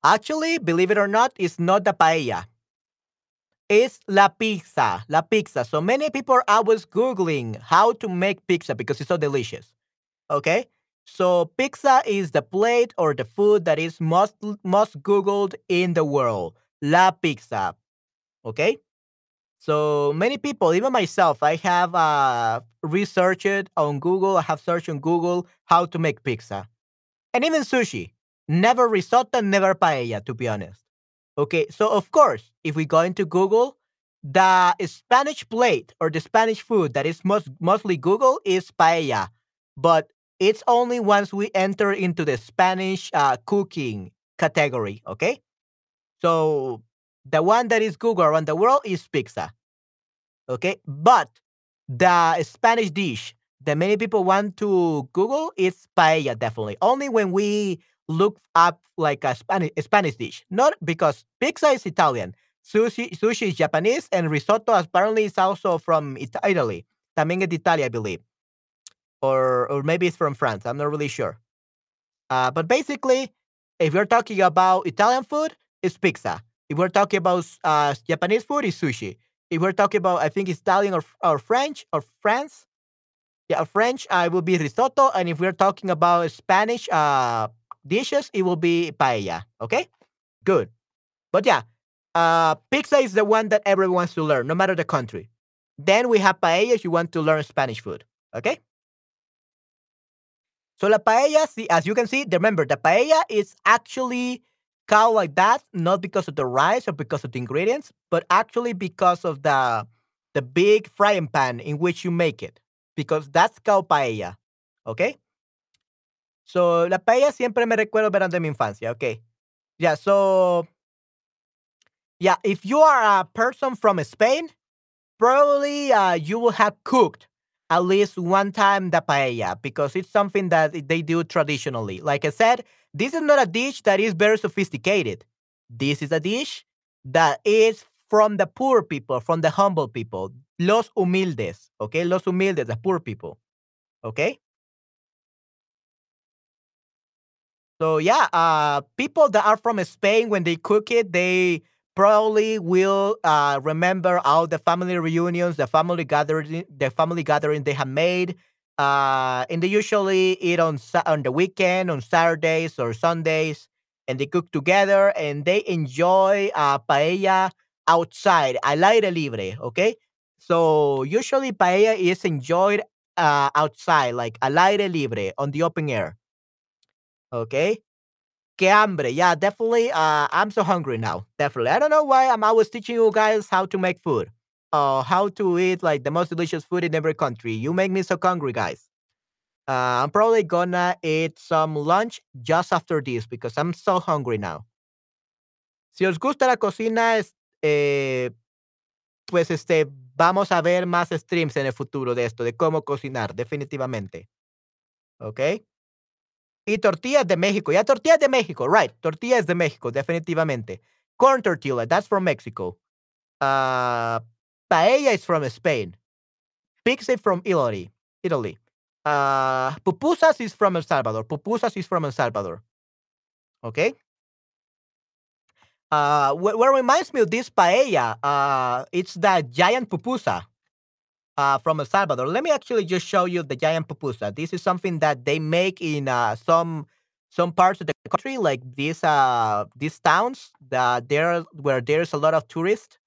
Actually, believe it or not, it's not the paella. It's la pizza, la pizza. So many people are always Googling how to make pizza because it's so delicious. Okay? So pizza is the plate or the food that is most most Googled in the world. La pizza. Okay? So many people, even myself, I have uh, researched on Google. I have searched on Google how to make pizza and even sushi. Never risotto, never paella, to be honest. Okay, so of course, if we go into Google, the Spanish plate or the Spanish food that is most mostly Google is paella, but it's only once we enter into the Spanish uh, cooking category. Okay, so the one that is Google around the world is pizza. Okay, but the Spanish dish that many people want to Google is paella. Definitely, only when we look up like a Spanish a Spanish dish, not because pizza is Italian, sushi sushi is Japanese, and risotto apparently is also from Italy. También es de Italia, I believe, or or maybe it's from France. I'm not really sure. Uh, but basically, if you're talking about Italian food, it's pizza. If we're talking about uh, Japanese food, it's sushi. If we're talking about, I think Italian or, or French or France, yeah, French, uh, it will be risotto. And if we're talking about Spanish uh, dishes, it will be paella. Okay, good. But yeah, uh, pizza is the one that everyone wants to learn, no matter the country. Then we have paella if you want to learn Spanish food. Okay. So la paella, see, as you can see, remember the paella is actually called like that not because of the rice or because of the ingredients, but actually because of the the big frying pan in which you make it, because that's called paella. Okay. So la paella siempre me recuerdo verán de mi infancia. Okay. Yeah. So yeah, if you are a person from Spain, probably uh, you will have cooked at least one time the paella because it's something that they do traditionally. Like I said, this is not a dish that is very sophisticated. This is a dish that is from the poor people, from the humble people, los humildes, okay? Los humildes, the poor people, okay? So yeah, uh, people that are from Spain when they cook it, they probably will uh, remember all the family reunions, the family gathering, the family gathering they have made. Uh, and they usually eat on on the weekend, on Saturdays or Sundays, and they cook together and they enjoy uh, paella outside, al aire libre. Okay, so usually paella is enjoyed uh, outside, like al aire libre, on the open air. Okay. Que hambre. Yeah, definitely. Uh, I'm so hungry now. Definitely. I don't know why I'm always teaching you guys how to make food. Uh, how to eat like the most delicious food in every country. You make me so hungry, guys. Uh, I'm probably gonna eat some lunch just after this because I'm so hungry now. Si os gusta la cocina, es- eh, pues este, vamos a ver más streams en el futuro de esto, de cómo cocinar, definitivamente. ¿Ok? Y tortillas de México. Ya tortillas de México, right. Tortillas de México, definitivamente. Corn tortilla, that's from Mexico. Uh, paella is from Spain. Pizza from Italy. Italy. Uh, pupusas is from El Salvador. Pupusas is from El Salvador. Okay. Uh, what, what reminds me of this paella, uh, it's the giant pupusa uh, from El Salvador. Let me actually just show you the giant pupusa. This is something that they make in uh, some some parts of the country, like these uh these towns that there where there's a lot of tourists.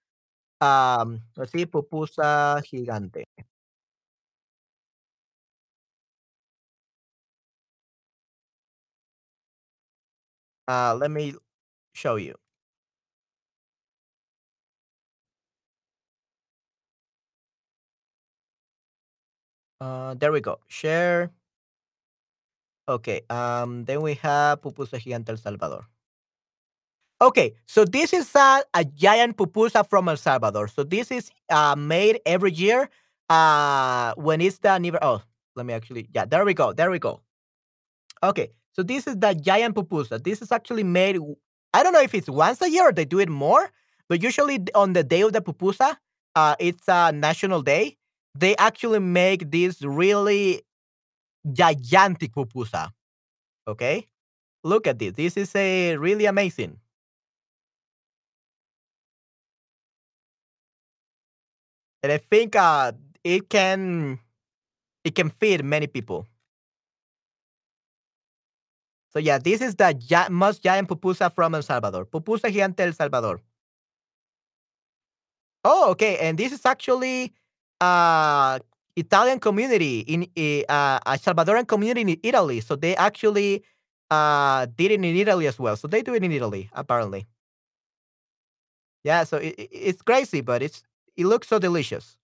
Um, let's see, pupusa gigante. Uh, let me show you. Uh, there we go. Share. Okay. Um, then we have pupusa gigante El Salvador. Okay, so this is a, a giant pupusa from El Salvador. So this is uh, made every year uh, when it's the anniversary. Oh, let me actually, yeah, there we go, there we go. Okay, so this is the giant pupusa. This is actually made, I don't know if it's once a year or they do it more, but usually on the day of the pupusa, uh, it's a national day, they actually make this really gigantic pupusa. Okay? Look at this. This is a really amazing. And I think uh, it can it can feed many people. So yeah, this is the gi most giant pupusa from El Salvador. Pupusa gigante El Salvador. Oh, okay. And this is actually uh Italian community in uh, a Salvadoran community in Italy. So they actually uh did it in Italy as well. So they do it in Italy apparently. Yeah, so it, it's crazy, but it's it looks so delicious.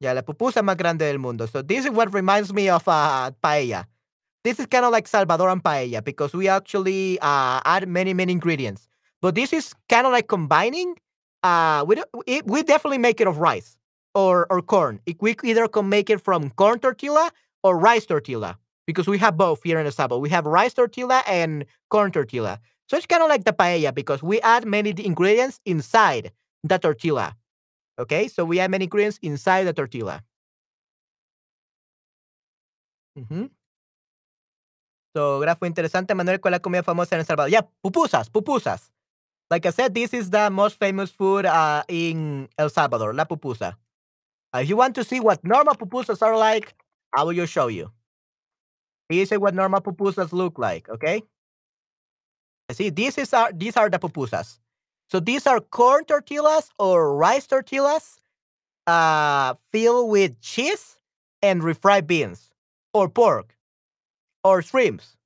Yeah, la pupusa más grande del mundo. So this is what reminds me of uh, paella. This is kind of like Salvadoran paella because we actually uh, add many many ingredients. But this is kind of like combining. Uh, we it, we definitely make it of rice or or corn. We either can make it from corn tortilla or rice tortilla because we have both here in El Salvador. We have rice tortilla and corn tortilla. So it's kind of like the paella because we add many ingredients inside the tortilla. Okay, so we add many ingredients inside the tortilla. Mm-hmm. So, grafo interesante, Manuel, ¿cuál es la comida famosa en El Salvador? Yeah, pupusas, pupusas. Like I said, this is the most famous food uh, in El Salvador, la pupusa. Uh, if you want to see what normal pupusas are like, I will just show you. These are what normal pupusas look like, okay? See, these is are these are the pupusas. So these are corn tortillas or rice tortillas uh, filled with cheese and refried beans or pork or shrimps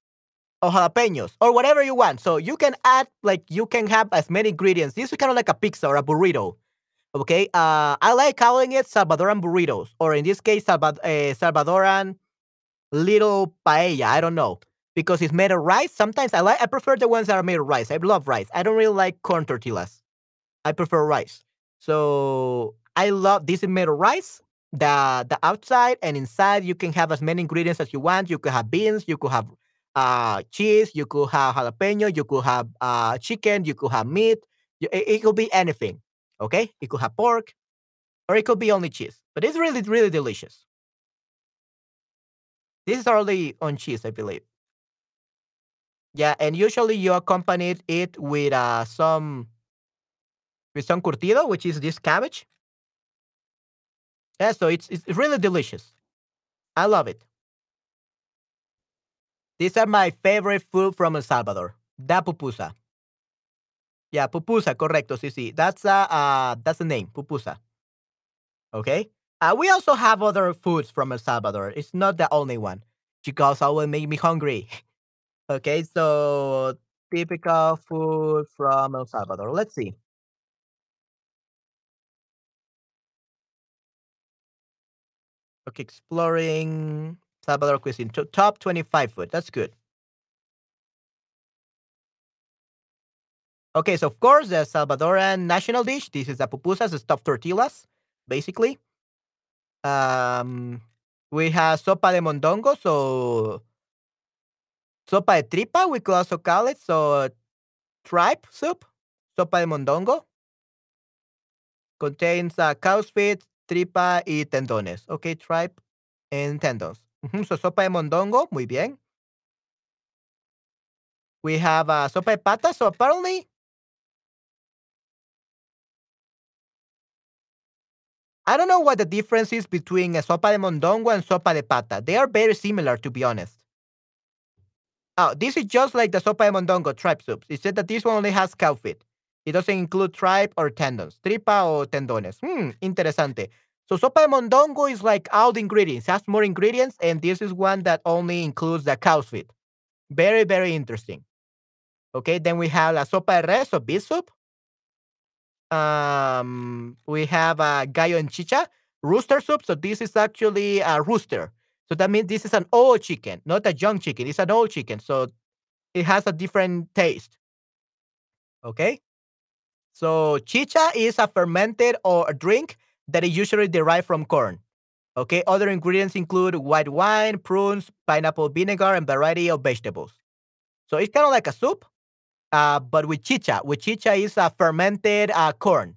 or jalapenos or whatever you want. So you can add like you can have as many ingredients. This is kind of like a pizza or a burrito. Okay, uh, I like calling it Salvadoran burritos, or in this case, Salvad- uh, Salvadoran little paella. I don't know because it's made of rice. Sometimes I like I prefer the ones that are made of rice. I love rice. I don't really like corn tortillas. I prefer rice. So I love this is made of rice. The the outside and inside you can have as many ingredients as you want. You could have beans, you could have uh, cheese, you could have jalapeno, you could have uh, chicken, you could have meat. It, it could be anything. Okay, it could have pork, or it could be only cheese. But it's really really delicious. This is only on cheese, I believe. Yeah, and usually you accompany it with uh, some with some curtido, which is this cabbage. Yeah, so it's it's really delicious. I love it. These are my favorite food from El Salvador. Da pupusa. Yeah, pupusa, correcto. Sí, sí. That's uh, uh that's the name, pupusa. Okay. Uh, we also have other foods from El Salvador. It's not the only one. Because will make me hungry. okay, so typical food from El Salvador. Let's see. Okay, exploring Salvador cuisine. To- top 25 food. That's good. Okay, so of course, the Salvadoran national dish. This is the pupusas, the stuffed tortillas, basically. Um, we have sopa de mondongo, so sopa de tripa, we could also call it. So tripe soup, sopa de mondongo, contains uh, cow's feet, tripa y tendones. Okay, tripe and tendons. Ujú, So sopa de mondongo, muy bien. We have uh, sopa de pata. So apparently, I don't know what the difference is between a sopa de mondongo and sopa de pata. They are very similar, to be honest. Oh, this is just like the sopa de mondongo tripe soup. It said that this one only has cow feet. It doesn't include tripe or tendons. Tripa o tendones. Hmm, interesante. So sopa de mondongo is like all the ingredients. Has more ingredients, and this is one that only includes the cow's feet. Very, very interesting. Okay, then we have la sopa de res or beef soup. Um, we have a gallo en chicha, rooster soup. So this is actually a rooster. So that means this is an old chicken, not a young chicken. It's an old chicken. So it has a different taste. Okay. So chicha is a fermented or a drink that is usually derived from corn. Okay. Other ingredients include white wine, prunes, pineapple vinegar, and variety of vegetables. So it's kind of like a soup, uh, but with chicha. With chicha is a fermented uh, corn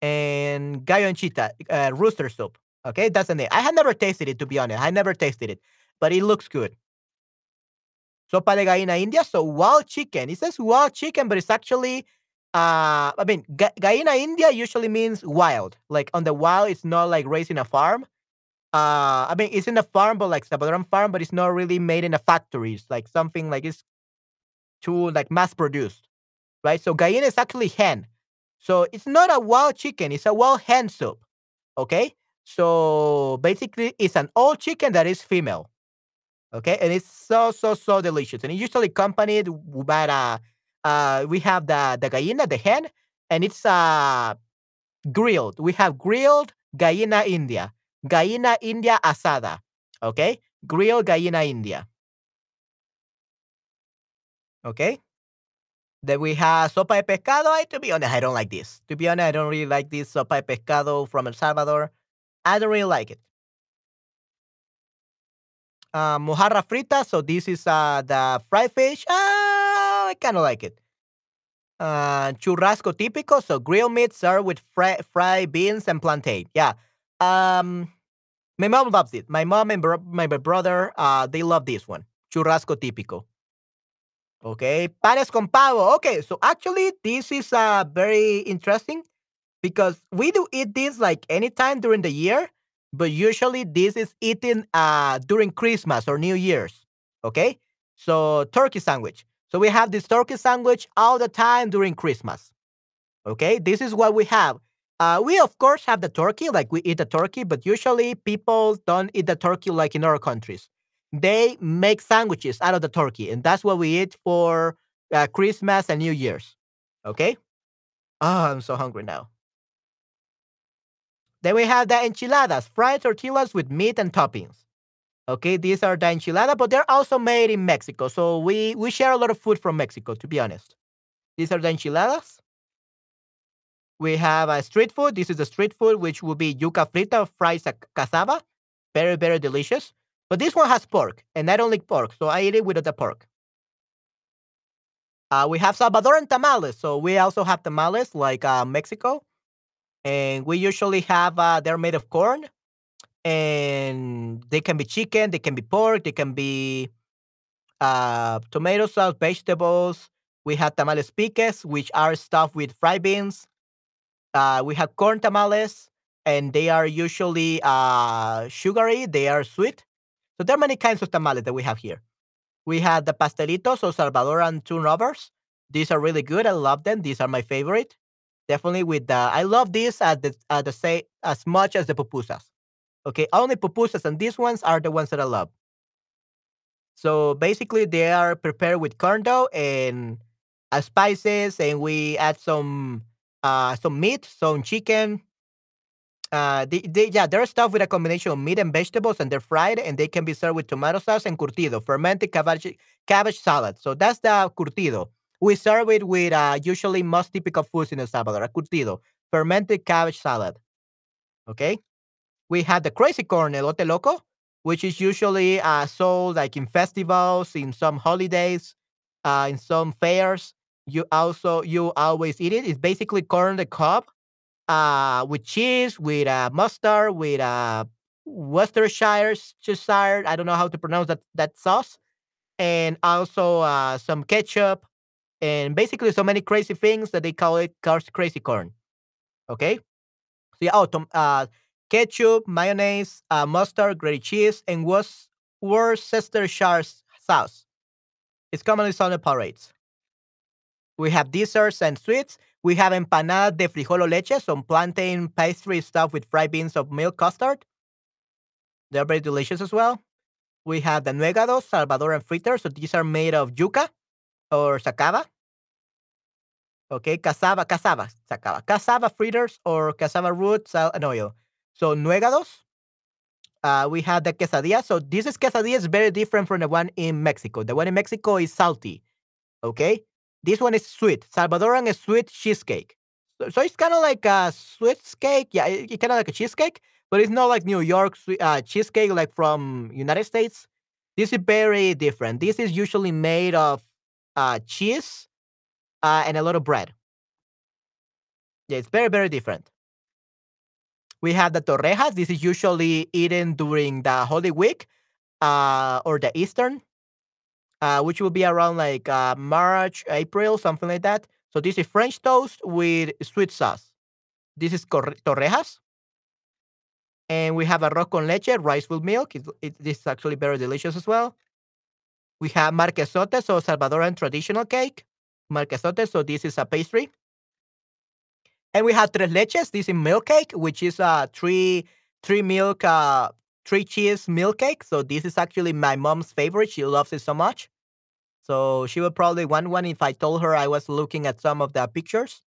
and gallo en chicha, uh, rooster soup. Okay, that's the name. I had never tasted it to be honest. I never tasted it, but it looks good. Sopa de gallina India. So wild chicken. It says wild chicken, but it's actually Uh, I mean, ga- gallina India usually means wild. Like on the wild, it's not like raised in a farm. Uh, I mean, it's in a farm, but like Salvadoran farm, but it's not really made in a factory. It's like something like it's too like mass produced, right? So gallina is actually hen. So it's not a wild chicken; it's a wild hen soup. Okay, so basically, it's an old chicken that is female. Okay, and it's so so so delicious, and it's usually accompanied by uh, uh we have the the gallina, the hen, and it's uh grilled. We have grilled gallina India, gallina India asada. Okay, grilled gallina India. Okay. Then we have sopa de pescado. I, to be honest, I don't like this. To be honest, I don't really like this sopa de pescado from El Salvador. I don't really like it. Uh, mojarra frita. So this is uh, the fried fish. I kind of like it. Uh, churrasco típico. So grilled meat served with fri- fried beans and plantain. Yeah. Um, my mom loves it. My mom and bro- my brother, uh, they love this one. Churrasco típico. Okay, panes con pavo. Okay, so actually, this is uh very interesting because we do eat this like anytime during the year, but usually this is eaten uh during Christmas or New Year's. Okay, so turkey sandwich. So we have this turkey sandwich all the time during Christmas. Okay, this is what we have. Uh, we of course have the turkey, like we eat the turkey, but usually people don't eat the turkey like in other countries. They make sandwiches out of the turkey, and that's what we eat for uh, Christmas and New Year's. Okay. Oh, I'm so hungry now. Then we have the enchiladas, fried tortillas with meat and toppings. Okay, these are the enchiladas, but they're also made in Mexico. So we we share a lot of food from Mexico, to be honest. These are the enchiladas. We have a street food. This is the street food, which will be yuca frita, fried sa- cassava. Very, very delicious. But this one has pork, and I don't like pork, so I eat it without the pork. Uh, we have Salvadoran tamales. So we also have tamales like uh, Mexico. And we usually have, uh, they're made of corn. And they can be chicken, they can be pork, they can be uh, tomato sauce, vegetables. We have tamales piques, which are stuffed with fried beans. Uh, we have corn tamales, and they are usually uh, sugary, they are sweet. So there are many kinds of tamales that we have here. We have the pastelitos or Salvadoran turnovers. These are really good. I love them. These are my favorite. Definitely with the I love these at the at the say as much as the pupusas. Okay, only pupusas and these ones are the ones that I love. So basically, they are prepared with corn dough and uh, spices, and we add some uh some meat, some chicken. Uh, they, they yeah, they're stuffed with a combination of meat and vegetables, and they're fried, and they can be served with tomato sauce and curtido, fermented cabbage cabbage salad. So that's the curtido. We serve it with uh, usually most typical foods in El Salvador, a curtido, fermented cabbage salad. Okay. We have the crazy corn, elote loco, which is usually uh, sold like in festivals, in some holidays, uh, in some fairs. You also you always eat it. It's basically corn the cob, uh, with cheese, with uh, mustard, with uh, Worcestershire, Cheshire. I don't know how to pronounce that that sauce, and also uh, some ketchup, and basically so many crazy things that they call it crazy corn. Okay. So yeah, oh, tom- uh, ketchup, mayonnaise, uh, mustard, grated cheese, and Worcestershire sauce. It's commonly sold at parades. We have desserts and sweets. We have empanada de frijol leche, some plantain pastry stuffed with fried beans of milk custard. They're very delicious as well. We have the nuegados, Salvadoran fritters. So these are made of yuca or sacaba. Okay, cassava, cassava, sacaba, cassava fritters or cassava roots and oil. So nuegados. Uh, we have the quesadilla. So this is quesadilla is very different from the one in Mexico. The one in Mexico is salty. Okay, this one is sweet. Salvadoran is sweet cheesecake. So, so it's kind of like a sweet cake. Yeah, it, kind of like a cheesecake, but it's not like New York uh, cheesecake like from United States. This is very different. This is usually made of uh, cheese and a lot of bread. Yeah, it's very, very different. We have the torrejas. This is usually eaten during the Holy Week uh, or the Eastern, uh, which will be around like uh, March, April, something like that. So this is French toast with sweet sauce. This is torrejas. And we have arroz con leche, rice with milk. It, it, this is actually very delicious as well. We have marquesote, so Salvadoran traditional cake. Marquesote, so this is a pastry. And we have tres leches. This is milk cake, which is a three three milk uh three cheese milk cake. So this is actually my mom's favorite. She loves it so much. So she would probably want one if I told her I was looking at some of the pictures.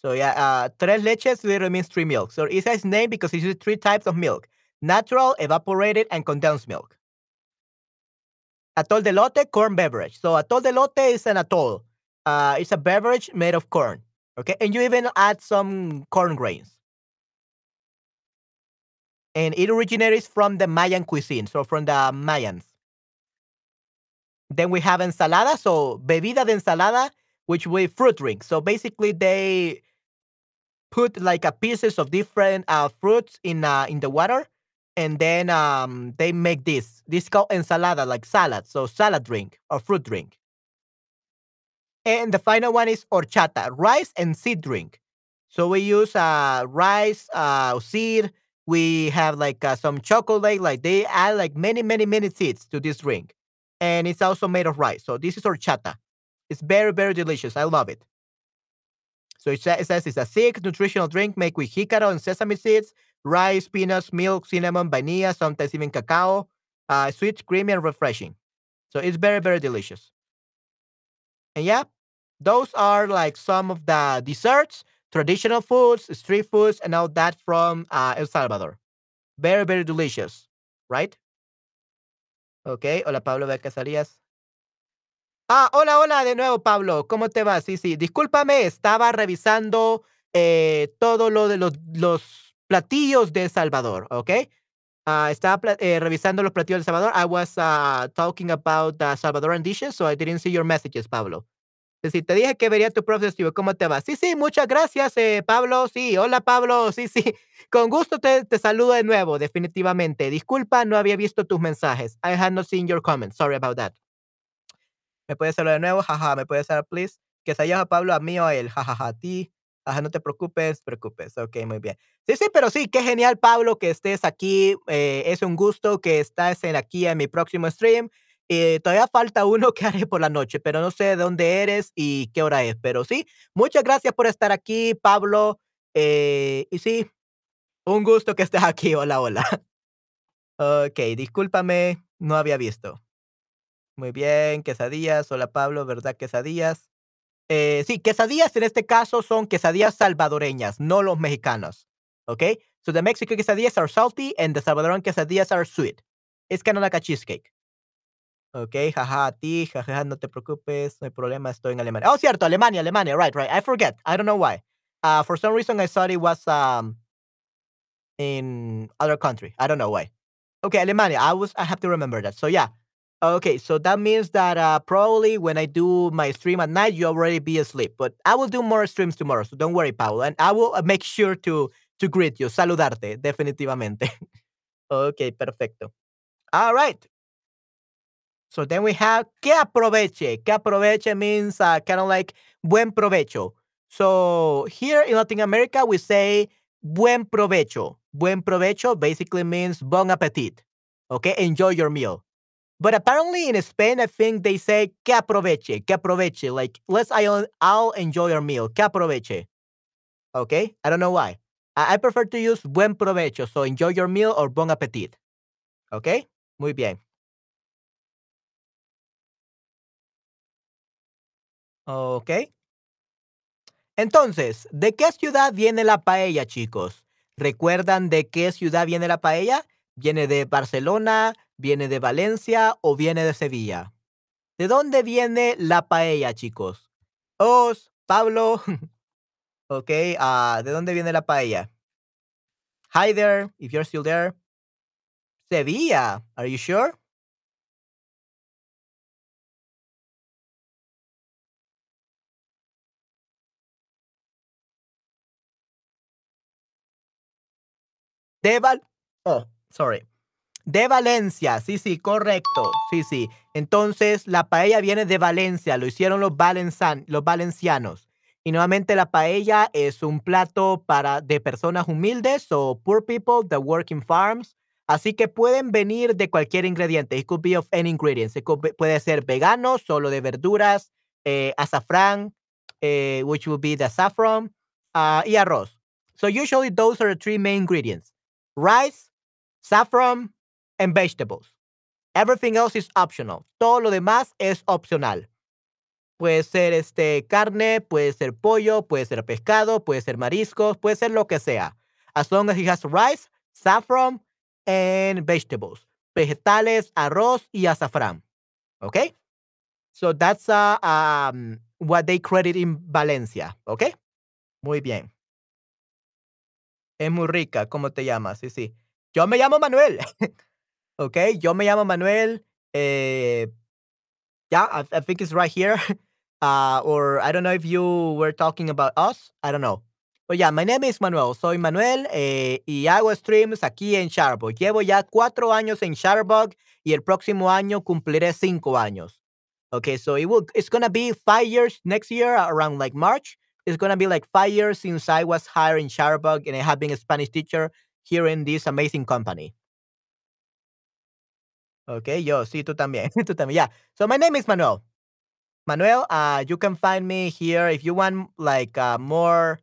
So yeah, uh, tres leches literally means three milks. So it has name because it's three types of milk: natural, evaporated, and condensed milk. Atol de lote, corn beverage. So atol de lote is an atoll. Uh, it's a beverage made of corn. Okay, and you even add some corn grains. And it originates from the Mayan cuisine, so from the Mayans. Then we have ensalada, so bebida de ensalada, which we fruit drink. So basically, they put like a pieces of different uh, fruits in uh, in the water, and then um, they make this. This called ensalada, like salad. So salad drink or fruit drink. And the final one is horchata, rice and seed drink. So we use uh, rice, uh, seed. We have like uh, some chocolate. Like they add like many, many, many seeds to this drink, and it's also made of rice. So this is horchata. It's very, very delicious. I love it. So it says it's a thick nutritional drink made with jicaro and sesame seeds, rice, peanuts, milk, cinnamon, vanilla, sometimes even cacao. Uh, sweet, creamy, and refreshing. So it's very, very delicious. And yeah, those are like some of the desserts, traditional foods, street foods, and all that from uh, El Salvador. Very, very delicious, right? Okay, hola Pablo Casarías. Ah, hola, hola de nuevo, Pablo. ¿Cómo te va? Sí, sí. Discúlpame, estaba revisando eh, todo lo de los, los platillos de El Salvador, ¿ok? Uh, estaba eh, revisando los platillos de El Salvador. I was uh, talking about the Salvadoran dishes, so I didn't see your messages, Pablo. Sí, te dije que vería tu profesor, ¿cómo te va? Sí, sí, muchas gracias, eh, Pablo. Sí, hola, Pablo. Sí, sí. Con gusto te, saludo de nuevo, definitivamente. Disculpa, no había visto tus mensajes. I had not seen your comments. Sorry about that. ¿Me puedes saludar de nuevo? Jaja, ¿me puedes saludar, please? Que se a Pablo, a mí o a él. Jajaja, a ti. Ajá, no te preocupes, preocupes. Ok, muy bien. Sí, sí, pero sí, qué genial, Pablo, que estés aquí. Eh, es un gusto que estés en aquí en mi próximo stream. Eh, todavía falta uno que haré por la noche, pero no sé de dónde eres y qué hora es. Pero sí, muchas gracias por estar aquí, Pablo. Eh, y sí, un gusto que estés aquí. Hola, hola. Ok, discúlpame, no había visto. Muy bien, quesadillas. Hola, Pablo, ¿verdad? Quesadillas. Eh, sí, quesadillas en este caso son quesadillas salvadoreñas, no los mexicanos. Ok, so the Mexican quesadillas are salty and the Salvadoran quesadillas are sweet. It's kind of like a cheesecake. Ok, jaja, a ti, jaja, no te preocupes, no hay problema, estoy en Alemania. Oh, cierto, Alemania, Alemania, right, right. I forget. I don't know why. Uh, for some reason, I thought it was um, in other country. I don't know why. Okay, Alemania. I was. I have to remember that. So yeah. Okay, so that means that uh, probably when I do my stream at night, you already be asleep. But I will do more streams tomorrow, so don't worry, Paul. And I will uh, make sure to to greet you, saludarte, definitivamente. okay, perfecto. All right. So then we have que aproveche. Que aproveche means uh, kind of like buen provecho. So here in Latin America, we say buen provecho. Buen provecho basically means bon appetit. Okay, enjoy your meal. But apparently in Spain, I think they say que aproveche, que aproveche. Like, let's, I'll, I'll enjoy your meal. Que aproveche. Okay, I don't know why. I, I prefer to use buen provecho. So enjoy your meal or bon appetit. Okay, muy bien. Ok. Entonces, ¿de qué ciudad viene la paella, chicos? ¿Recuerdan de qué ciudad viene la paella? ¿Viene de Barcelona, viene de Valencia o viene de Sevilla? ¿De dónde viene la paella, chicos? Os, Pablo. ok, uh, ¿de dónde viene la paella? Hi there, if you're still there. Sevilla, are you sure? de Val oh, sorry. De Valencia, sí, sí, correcto. Sí, sí. Entonces, la paella viene de Valencia, lo hicieron los, los valencianos. Y nuevamente la paella es un plato para de personas humildes o poor people that work in farms. Así que pueden venir de cualquier ingrediente. It could be of any ingredients. It could puede ser vegano, solo de verduras, eh, azafrán, eh, which will be the saffron, uh, y arroz. So usually those are the three main ingredients. Rice, saffron, and vegetables. Everything else is optional. Todo lo demás es opcional. Puede ser este carne, puede ser pollo, puede ser pescado, puede ser mariscos, puede ser lo que sea. As long as it has rice, saffron, and vegetables. Vegetales, arroz y azafrán. Okay? So that's uh, um, what they credit in Valencia. Okay? Muy bien. Es muy rica. ¿Cómo te llamas? Sí, sí. Yo me llamo Manuel. Ok, yo me llamo Manuel. Eh, yeah, I, I think it's right here. Uh, or I don't know if you were talking about us. I don't know. But yeah, my name is Manuel. Soy Manuel eh, y hago streams aquí en Chatterbug. Llevo ya cuatro años en Chatterbug y el próximo año cumpliré cinco años. Okay, so it will, it's gonna be five years next year around like March. It's gonna be like five years since I was hired in Chatterbug and I have been a Spanish teacher here in this amazing company. Okay, yo, sí, tú también, tú también. Yeah. So my name is Manuel. Manuel, uh, you can find me here if you want like uh, more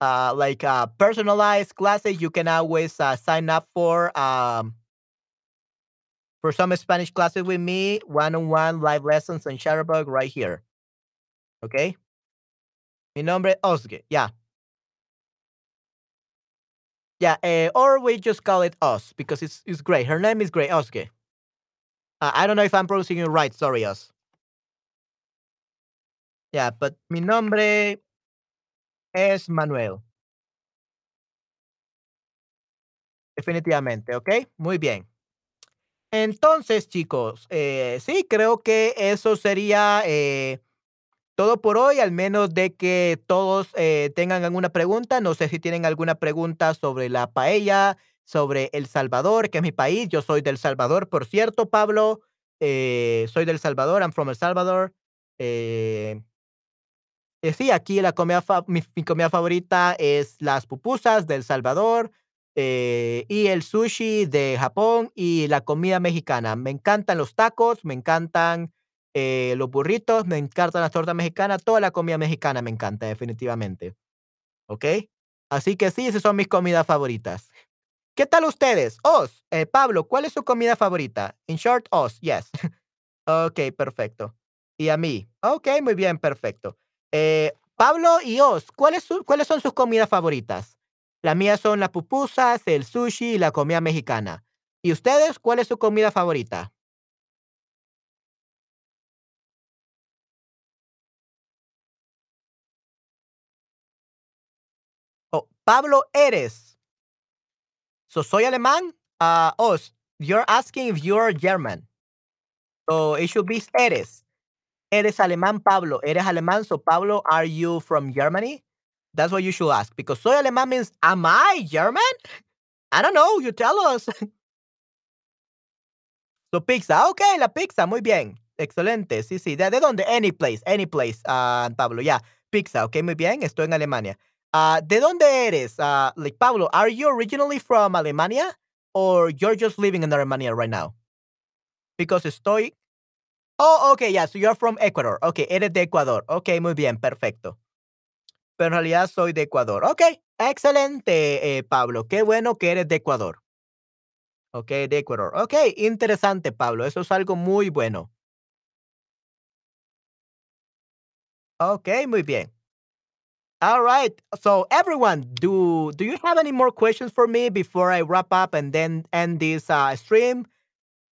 uh, like uh, personalized classes. You can always uh, sign up for um, for some Spanish classes with me, one-on-one live lessons on Chatterbug right here. Okay. Mi nombre Özge. Yeah. Yeah, uh, or we just call it Oz because it's it's great. Her name is great, Özge. Uh, I don't know if I'm pronouncing it right. Sorry, Os. Yeah, but mi nombre es Manuel. Definitivamente, ¿ok? Muy bien. Entonces, chicos, eh, sí, creo que eso sería eh, todo por hoy, al menos de que todos eh, tengan alguna pregunta. No sé si tienen alguna pregunta sobre la paella, sobre El Salvador, que es mi país. Yo soy del Salvador, por cierto, Pablo. Eh, soy del Salvador, I'm from El Salvador. Eh, eh, sí, aquí la comida mi, comida favorita es las pupusas del Salvador eh, y el sushi de Japón y la comida mexicana. Me encantan los tacos, me encantan eh, los burritos, me encantan las tortas mexicanas, toda la comida mexicana me encanta, definitivamente. ¿Ok? Así que sí, esas son mis comidas favoritas. ¿Qué tal ustedes? Os, Pablo, ¿cuál es su comida favorita? In short, Os, yes. ok, perfecto. Y a mí. Ok, muy bien, perfecto. Eh, Pablo y Os, ¿cuáles, ¿cuáles son sus comidas favoritas? Las mías son las pupusas, el sushi y la comida mexicana. ¿Y ustedes, cuál es su comida favorita? Oh, Pablo, eres. So, soy alemán. Uh, Os, you're asking if you're German. So, it should be eres. Eres alemán, Pablo. Eres alemán, so Pablo, are you from Germany? That's what you should ask. Because soy alemán means, am I German? I don't know, you tell us. so pizza, ok, la pizza, muy bien. Excelente, sí, sí. ¿De, de dónde? Any place, any place, uh, Pablo. Yeah. Pizza, ok, muy bien, estoy en Alemania. Uh, ¿De dónde eres? Uh, like, Pablo, are you originally from Alemania? Or you're just living in Alemania right now? Because estoy Oh, ok, ya, so you're from Ecuador. Ok, eres de Ecuador. Ok, muy bien, perfecto. Pero en realidad soy de Ecuador. Ok, excelente, eh, Pablo. Qué bueno que eres de Ecuador. Ok, de Ecuador. Ok, interesante, Pablo. Eso es algo muy bueno. Ok, muy bien. All right. So everyone, do do you have any more questions for me before I wrap up and then end this uh, stream?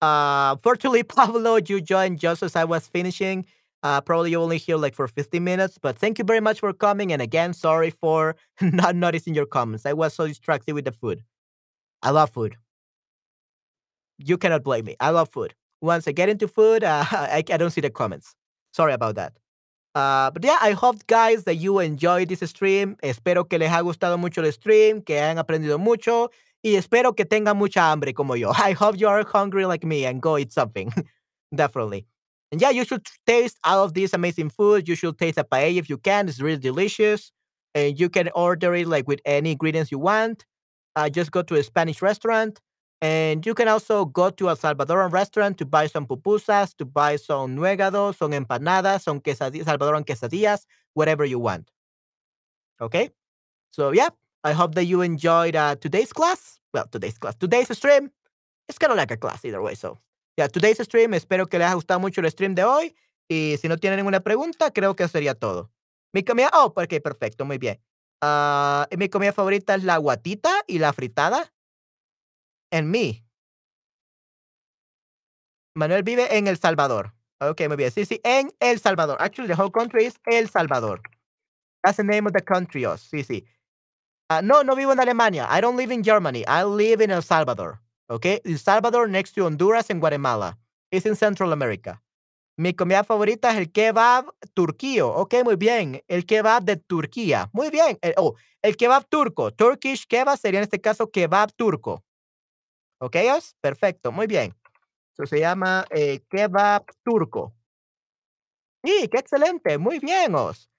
Uh, fortunately, Pablo, you joined just as I was finishing. Uh, probably only here like for 15 minutes, but thank you very much for coming. And again, sorry for not noticing your comments. I was so distracted with the food. I love food. You cannot blame me. I love food. Once I get into food, uh, I, I don't see the comments. Sorry about that. Uh, but yeah, I hope guys that you enjoyed this stream. Espero que les haya gustado mucho el stream, que hayan aprendido mucho y espero que tengan mucha hambre como yo. I hope you are hungry like me and go eat something. Definitely. And yeah, you should taste all of these amazing food. You should taste a paella if you can. It's really delicious. And you can order it like with any ingredients you want. Uh, just go to a Spanish restaurant. And you can also go to a Salvadoran restaurant to buy some pupusas, to buy some nuegados, some empanadas, some quesadillas, Salvadoran quesadillas, whatever you want. Okay? So, yeah, I hope that you enjoyed uh, today's class. Well, today's class, today's stream. It's kind of like a class either way. So, yeah, today's stream. Espero que les haya gustado mucho el stream de hoy. Y si no tienen ninguna pregunta, creo que sería todo. Mi comida, oh, perfecto, muy bien. Uh, mi comida favorita es la guatita y la fritada. En mí. Manuel vive en El Salvador. Ok, muy bien. Sí, sí, en El Salvador. Actually, the whole country is El Salvador. That's the name of the country. Oh, sí, sí. Uh, no, no vivo en Alemania. I don't live in Germany. I live in El Salvador. Okay. El Salvador next to Honduras and Guatemala. It's in Central America. Mi comida favorita es el kebab turquío. Ok, muy bien. El kebab de Turquía. Muy bien. Oh, el kebab turco. Turkish kebab sería en este caso kebab turco. ¿Ok, Oz? Perfecto, muy bien. Eso se llama eh, kebab turco. Sí, qué excelente. Muy bien, Oz.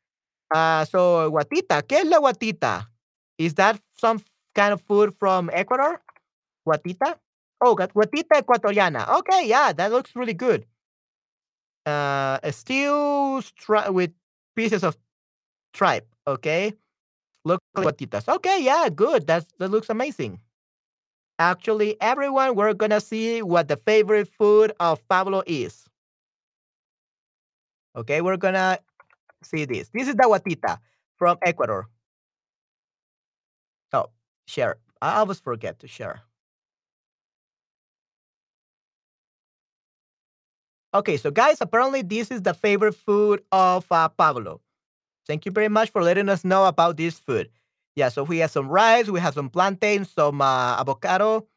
Ah, so, guatita. ¿Qué es la guatita? Is that some kind of food from Ecuador? Guatita? Oh, guatita ecuatoriana. Okay, yeah, that looks really good. Uh, stew with pieces of tripe. Okay, look guatitas. Okay, yeah, good. That's that looks amazing. Actually, everyone, we're gonna see what the favorite food of Pablo is. Okay, we're gonna see this. This is the guatita from Ecuador. Oh, share. I always forget to share. Okay, so guys, apparently this is the favorite food of uh, Pablo. Thank you very much for letting us know about this food. Yeah, so we have some rice, we have some plantain, some uh, avocado,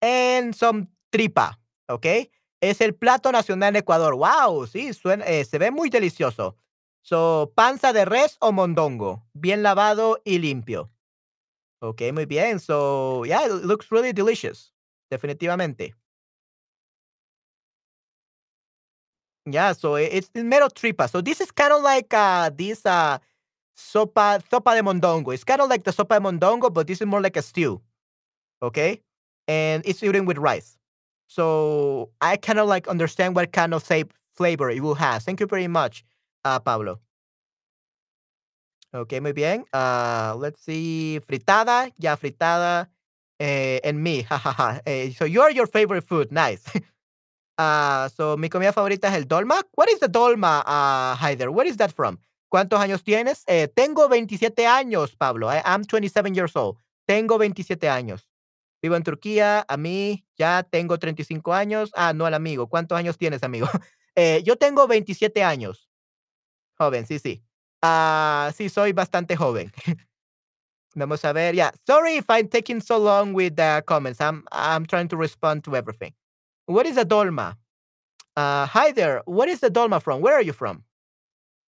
and some tripa. Okay, es el plato nacional de Ecuador. Wow, sí, suena, eh, se ve muy delicioso. So, panza de res o mondongo, bien lavado y limpio. Okay, muy bien. So, yeah, it looks really delicious. Definitivamente. Yeah, so it's mero tripa. So this is kind of like uh this uh sopa sopa de mondongo. It's kind of like the sopa de mondongo, but this is more like a stew. Okay? And it's eaten with rice. So I kind of like understand what kind of say, flavor it will have. Thank you very much, uh, Pablo. Okay, muy bien. Uh, let's see. Fritada, ya fritada. Eh, and me, jajaja. eh, so you're your favorite food. Nice. Ah, so mi comida favorita es el dolma. What is the dolma, uh, Haider? Where is that from? ¿Cuántos años tienes? Eh, tengo 27 años, Pablo. I, I'm 27 years old. Tengo 27 años. Vivo en Turquía. A mí ya tengo 35 años. Ah, no al amigo. ¿Cuántos años tienes, amigo? Eh, yo tengo 27 años. Joven, sí, sí. Ah, sí, soy bastante joven. Vamos a ver. Yeah. Sorry if I'm taking so long with the comments. I'm I'm trying to respond to everything. What is a dolma? Uh, hi there. What is the dolma from? Where are you from?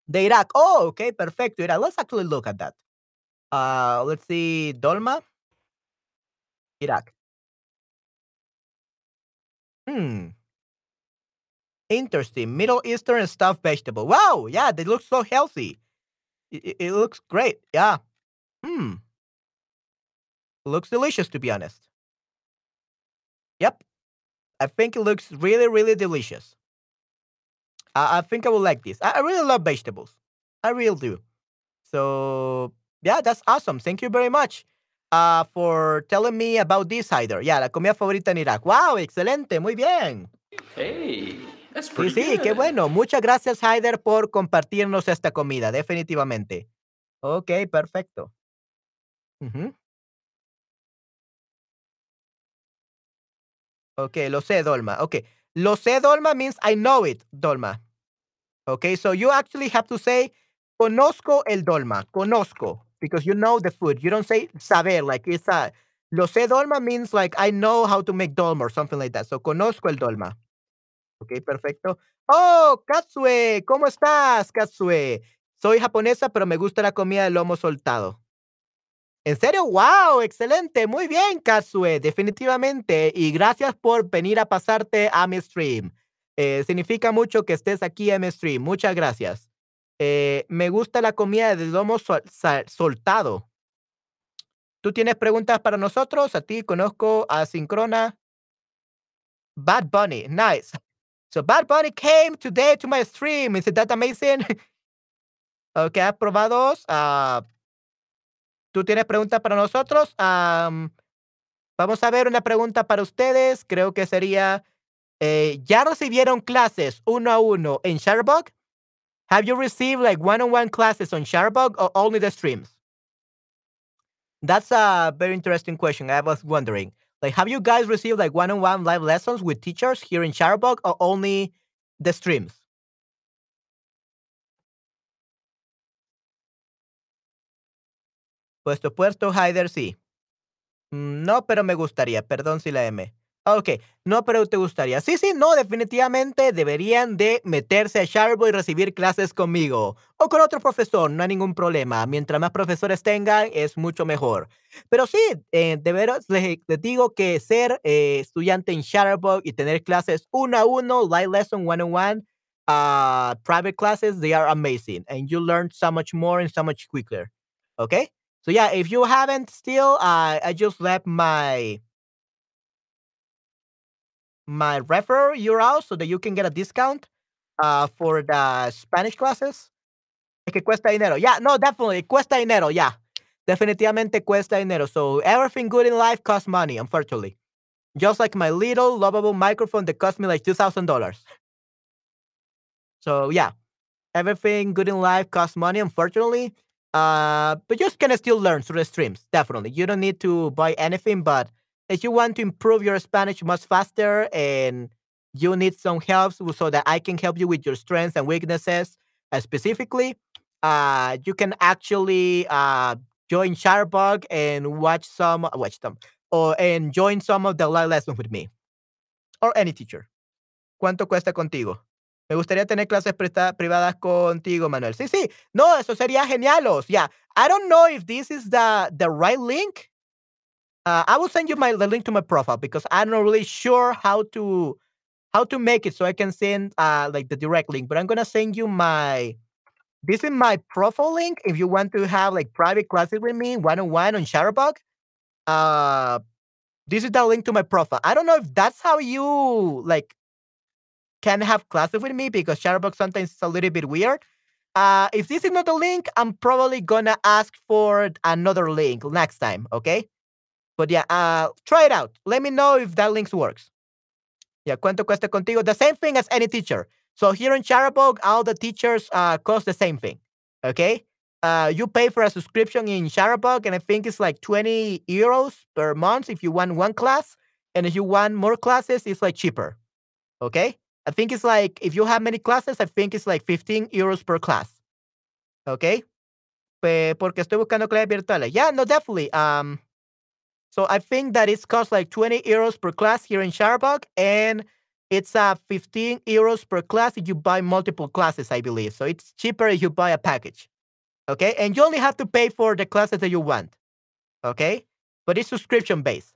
The Iraq. Oh, okay, perfect. Iraq. Let's actually look at that. Uh, let's see. Dolma. Iraq. Hmm. Interesting. Middle Eastern stuffed vegetable. Wow. Yeah, they look so healthy. It, it looks great. Yeah. Hmm. Looks delicious, to be honest. Yep. I think it looks really, really delicious. I, I think I will like this. I, I really love vegetables. I really do. So yeah, that's awesome. Thank you very much uh, for telling me about this hider. Yeah, la comida favorita en Irak. Wow, excelente, muy bien.
Hey, that's
Sí,
pretty
sí, qué
good.
bueno. Muchas gracias, Haider, por compartirnos esta comida, definitivamente. Ok, perfecto. Ujú. Okay, lo sé, Dolma. Okay. Lo sé, Dolma means I know it, Dolma. Okay, so you actually have to say conozco el Dolma, conozco, because you know the food. You don't say saber, like it's a. Lo sé, Dolma means like I know how to make Dolma or something like that. So conozco el Dolma. Ok, perfecto. Oh, Katsue, ¿cómo estás, Katsue? Soy japonesa, pero me gusta la comida de lomo soltado. ¿En serio? ¡Wow! Excelente. Muy bien, Kazue. Definitivamente. Y gracias por venir a pasarte a mi stream. Eh, significa mucho que estés aquí en mi stream. Muchas gracias. Eh, me gusta la comida de lomo soltado. ¿Tú tienes preguntas para nosotros? A ti conozco a Sincrona. Bad Bunny. Nice. So Bad Bunny came today to my stream. Isn't that amazing? ok, aprobados. Uh, ¿Tú tienes preguntas para nosotros? Vamos a ver una pregunta para ustedes. Creo que sería, eh, ¿ya recibieron clases uno a uno en Shutterbug? Have you received like one-on-one -on -one classes on Shutterbug or only the streams? That's a very interesting question. I was wondering, like, have you guys received like one-on-one live lessons with teachers here in Shutterbug or only the streams? Puesto puesto, Haider, sí. Mm, no, pero me gustaría. Perdón si la M. Ok, no, pero te gustaría. Sí, sí, no, definitivamente deberían de meterse a Sharbo y recibir clases conmigo o con otro profesor, no hay ningún problema. Mientras más profesores tengan, es mucho mejor. Pero sí, eh, de veras, les, digo que ser eh, estudiante en Shutterbug y tener clases uno a uno, live lesson, one on one, uh, private classes, they are amazing. And you learn so much more and so much quicker. Okay? So yeah, if you haven't still, uh, I just left my my referral URL so that you can get a discount uh, for the Spanish classes. Es que cuesta dinero. Yeah, no, definitely. Cuesta dinero. Yeah. Definitivamente cuesta dinero. So everything good in life costs money, unfortunately. Just like my little lovable microphone that cost me like $2,000. So yeah, everything good in life costs money, unfortunately. Uh, but you can still learn through the streams. Definitely. You don't need to buy anything, but if you want to improve your Spanish much faster and you need some help so that I can help you with your strengths and weaknesses uh, specifically, uh, you can actually uh, join Chatterbug and watch some, watch them, or and join some of the live lessons with me or any teacher. ¿Cuánto cuesta contigo? Me gustaría tener clases privadas contigo, Manuel. Sí, sí. No, eso sería genialos. Yeah. I don't know if this is the the right link uh, I will send you my the link to my profile because I'm not really sure how to how to make it so I can send uh like the direct link. But I'm gonna send you my this is my profile link if you want to have like private classes with me one on one on Chatterbug. Uh, this is the link to my profile. I don't know if that's how you like can have classes with me because Chatterbug sometimes is a little bit weird. Uh, if this is not the link, I'm probably gonna ask for another link next time. Okay. But yeah, uh, try it out. Let me know if that link works. Yeah, ¿cuánto cuesta contigo? The same thing as any teacher. So here in Chatterbug, all the teachers uh, cost the same thing. Okay? Uh, you pay for a subscription in Chatterbug, and I think it's like 20 euros per month if you want one class. And if you want more classes, it's like cheaper. Okay? I think it's like, if you have many classes, I think it's like 15 euros per class. Okay? Porque estoy buscando clases virtuales. Yeah, no, definitely. Um, so I think that it's cost like 20 euros per class here in Chatterbug, and it's uh 15 euros per class if you buy multiple classes, I believe. So it's cheaper if you buy a package. Okay, and you only have to pay for the classes that you want. Okay, but it's subscription based.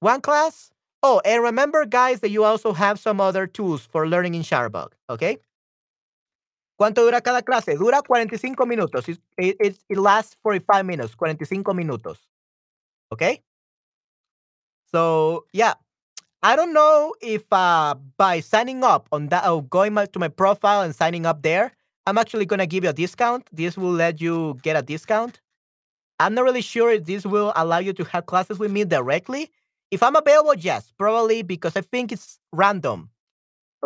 One class. Oh, and remember, guys, that you also have some other tools for learning in Chatterbug. Okay. ¿Cuánto dura cada clase? Dura 45 minutos. It, it, it lasts 45 minutes, 45 minutos. Okay? So yeah, I don't know if uh, by signing up on that or going to my profile and signing up there, I'm actually gonna give you a discount. This will let you get a discount. I'm not really sure if this will allow you to have classes with me directly. If I'm available, yes, probably because I think it's random.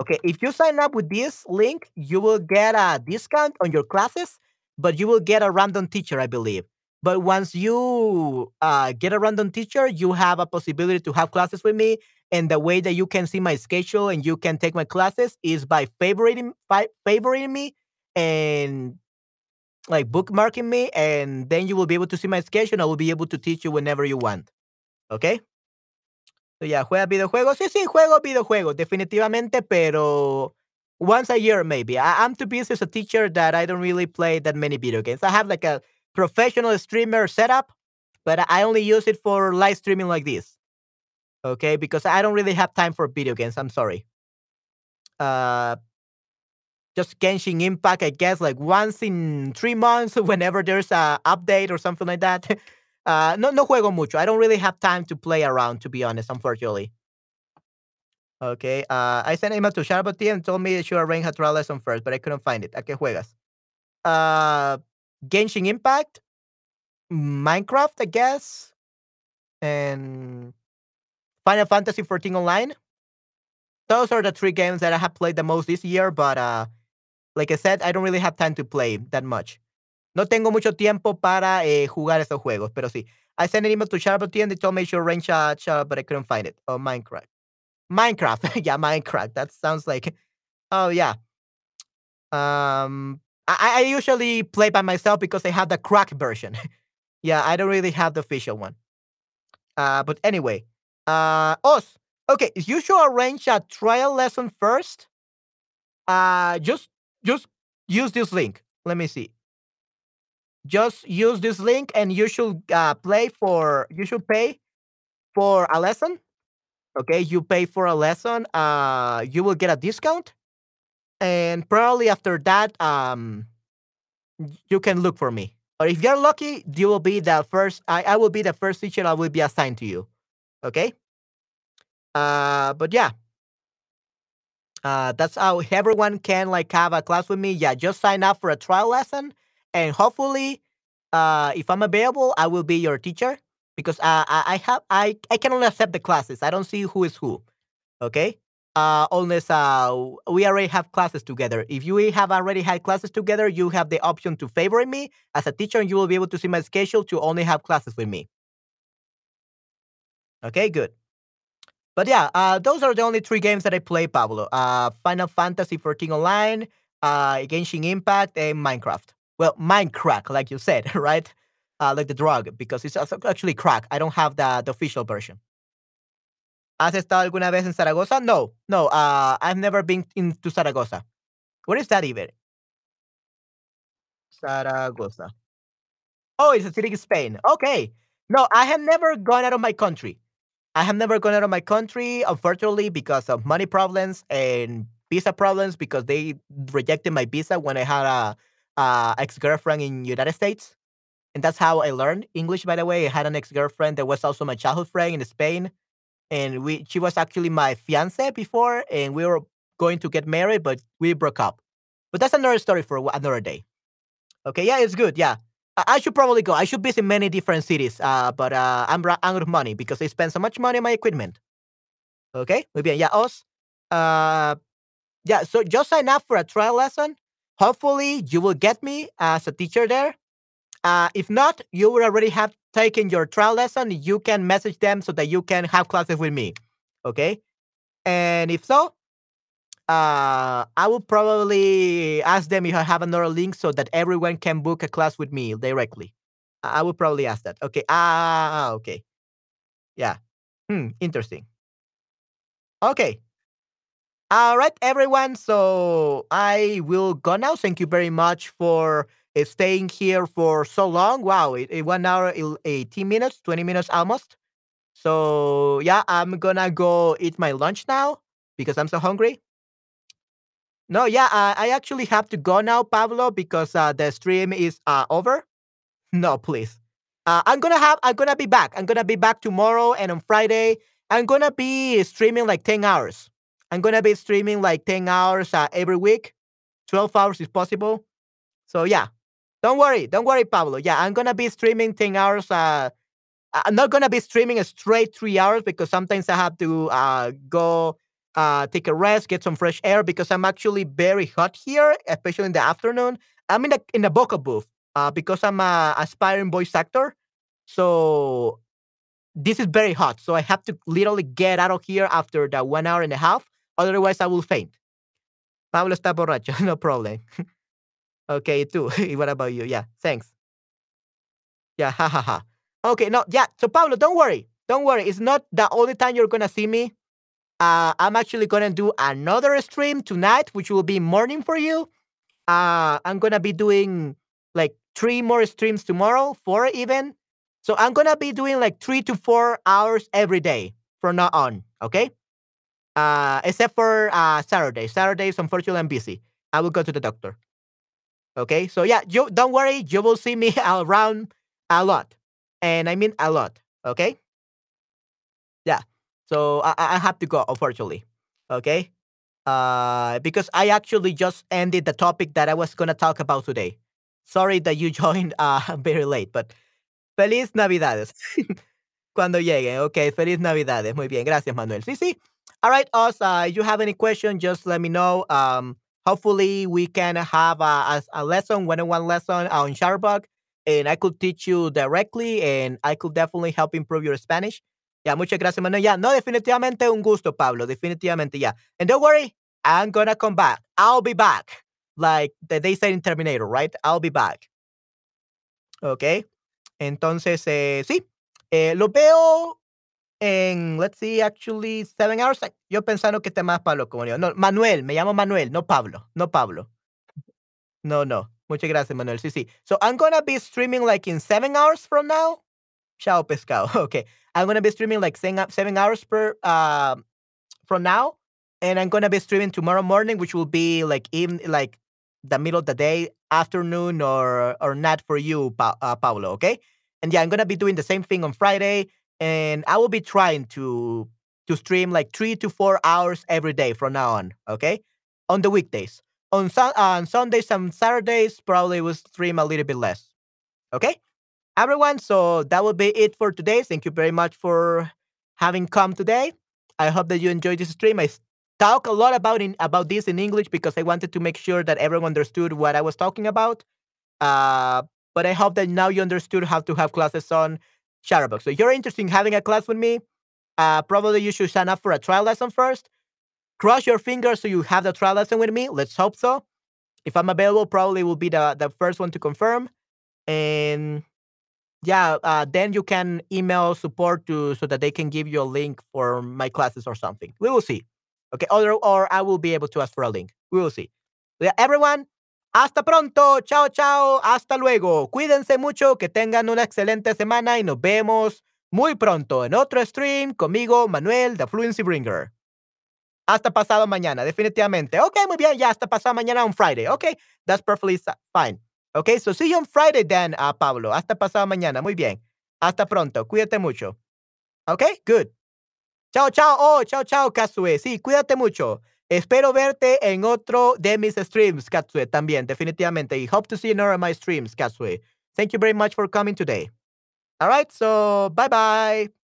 Okay, if you sign up with this link, you will get a discount on your classes, but you will get a random teacher, I believe. But once you uh, get a random teacher, you have a possibility to have classes with me. And the way that you can see my schedule and you can take my classes is by favoriting by favoriting me and like bookmarking me, and then you will be able to see my schedule. And I will be able to teach you whenever you want. Okay? So yeah, juega videojuegos. Sí, sí, juego videojuegos, definitivamente, pero once a year maybe. I, I'm too busy as a teacher that I don't really play that many video games. I have like a professional streamer setup. but I only use it for live streaming like this. Okay, because I don't really have time for video games. I'm sorry. Uh, just Genshin Impact, I guess, like once in three months, whenever there's a update or something like that. Uh, no, no juego mucho. I don't really have time to play around, to be honest, unfortunately. Okay, uh, I sent an email to Sharbati and told me they should arrange a trial lesson first, but I couldn't find it. ¿A qué juegas? Uh, Genshin Impact, Minecraft, I guess, and Final Fantasy 14 Online. Those are the three games that I have played the most this year, but uh, like I said, I don't really have time to play that much. No tengo mucho tiempo para eh, jugar esos juegos, pero sí. I sent an email to Sharbati and they told me to arrange a chat, but I couldn't find it. Oh, Minecraft. Minecraft. yeah, Minecraft. That sounds like. Oh yeah. Um, I, I usually play by myself because I have the crack version. yeah, I don't really have the official one. Uh, but anyway, uh, Oz. Okay, you should arrange a trial lesson first. Uh, just just use this link. Let me see. Just use this link, and you should uh, play for. You should pay for a lesson okay you pay for a lesson uh you will get a discount and probably after that um you can look for me or if you're lucky you will be the first i, I will be the first teacher i will be assigned to you okay uh but yeah uh that's how everyone can like have a class with me yeah just sign up for a trial lesson and hopefully uh if i'm available i will be your teacher because uh, I have I I can only accept the classes. I don't see who is who. Okay. Uh, unless uh, we already have classes together. If you have already had classes together, you have the option to favor me as a teacher, and you will be able to see my schedule to only have classes with me. Okay, good. But yeah, uh, those are the only three games that I play, Pablo. Uh, Final Fantasy 14 Online, uh, Genshin Impact, and Minecraft. Well, Minecraft, like you said, right? uh, like the drug because it's actually crack. I don't have the, the official version. ¿Has estado alguna vez en Zaragoza? No, no. Uh, I've never been into Zaragoza. Where is that even? Zaragoza. Oh, it's a city in Spain. Okay. No, I have never gone out of my country. I have never gone out of my country, unfortunately, because of money problems and visa problems. Because they rejected my visa when I had a, a ex girlfriend in United States and that's how I learned English. By the way, I had an ex girlfriend that was also my childhood friend in Spain, and we she was actually my fiance before, and we were going to get married, but we broke up. But that's another story for another day. Okay, yeah, it's good. Yeah, I, I should probably go. I should visit many different cities, uh, but uh, I'm out of money because I spend so much money on my equipment. Okay, maybe. Yeah, us. Uh, yeah. So just sign up for a trial lesson. Hopefully, you will get me as a teacher there uh, if not, you already have taken your trial lesson. You can message them so that you can have classes with me. Okay. And if so, uh, I will probably ask them if I have another link so that everyone can book a class with me directly. I will probably ask that. Okay. Ah, okay. Yeah. Hmm. Interesting. Okay. All right, everyone. So I will go now. Thank you very much for staying here for so long. Wow, it, it one hour, 18 minutes, 20 minutes almost. So yeah, I'm gonna go eat my lunch now because I'm so hungry. No, yeah, I actually have to go now, Pablo, because uh, the stream is uh, over. No, please. Uh, I'm gonna have. I'm gonna be back. I'm gonna be back tomorrow and on Friday. I'm gonna be streaming like 10 hours. I'm gonna be streaming like 10 hours uh, every week, 12 hours is possible. So yeah, don't worry, don't worry, Pablo. Yeah, I'm gonna be streaming 10 hours. Uh, I'm not gonna be streaming a straight three hours because sometimes I have to uh, go uh, take a rest, get some fresh air because I'm actually very hot here, especially in the afternoon. I'm in the in the vocal booth uh, because I'm a aspiring voice actor. So this is very hot. So I have to literally get out of here after the one hour and a half. Otherwise, I will faint. Pablo está borracho. No problem. Okay, too. what about you? Yeah, thanks. Yeah, ha ha ha. Okay, no, yeah. So Pablo, don't worry. Don't worry. It's not the only time you're gonna see me. Uh, I'm actually gonna do another stream tonight, which will be morning for you. Uh, I'm gonna be doing like three more streams tomorrow, four even. So I'm gonna be doing like three to four hours every day from now on. Okay. Uh, except for uh Saturday. Saturdays, unfortunately, I'm busy. I will go to the doctor. Okay. So yeah, you don't worry. You will see me around a lot, and I mean a lot. Okay. Yeah. So I, I have to go, unfortunately. Okay. Uh, because I actually just ended the topic that I was gonna talk about today. Sorry that you joined uh very late, but feliz Navidades. Cuando llegue. Okay, feliz Navidades. Muy bien. Gracias, Manuel. Sí, sí. All right, us. Uh, if you have any question, just let me know. Um, hopefully we can have a, a, a lesson, one-on-one lesson on Chatterbug, and I could teach you directly, and I could definitely help improve your Spanish. Yeah, muchas gracias, Manuel. Ya, no, definitivamente un gusto, Pablo. Definitivamente, ya. And don't worry, I'm gonna come back. I'll be back. Like they say in Terminator, right? I'll be back. Ok. Entonces, eh, sí. Eh, lo veo en, let's see, actually, seven hours. Yo pensando que te más Pablo como yo. No, Manuel, me llamo Manuel, no Pablo. No Pablo. No, no. Muchas gracias, Manuel. Sí, sí. So I'm gonna be streaming like in seven hours from now. Chao pescado. Okay. I'm gonna be streaming like seven hours per uh, from now, and I'm gonna be streaming tomorrow morning, which will be like even like the middle of the day, afternoon, or or not for you, pa- uh, Paulo. Okay. And yeah, I'm gonna be doing the same thing on Friday, and I will be trying to to stream like three to four hours every day from now on. Okay, on the weekdays. On, sun- on Sundays and Saturdays, probably will stream a little bit less. Okay everyone. So that will be it for today. Thank you very much for having come today. I hope that you enjoyed this stream. I talk a lot about in about this in English because I wanted to make sure that everyone understood what I was talking about. Uh, but I hope that now you understood how to have classes on Chatterbug. So if you're interested in having a class with me, uh, probably you should sign up for a trial lesson first. Cross your fingers so you have the trial lesson with me. Let's hope so. If I'm available, probably will be the, the first one to confirm. And yeah, uh, then you can email support to so that they can give you a link for my classes or something. We will see. Okay, or or I will be able to ask for a link. We will see. Yeah, everyone, hasta pronto. Chao, chao. Hasta luego. Cuídense mucho, que tengan una excelente semana y nos vemos muy pronto en otro stream conmigo, Manuel, the Fluency Bringer. Hasta pasado mañana, definitivamente. Ok, muy bien, ya hasta pasado mañana on Friday. Ok, that's perfectly fine. Ok, so see you on Friday then, uh, Pablo. Hasta pasado mañana. Muy bien. Hasta pronto. Cuídate mucho. Ok, good. Chao, chao. Oh, chao, chao, Katsue. Sí, cuídate mucho. Espero verte en otro de mis streams, Katsue, también, definitivamente. Y hope to see you in of my streams, Katsue. Thank you very much for coming today. All right, so bye bye.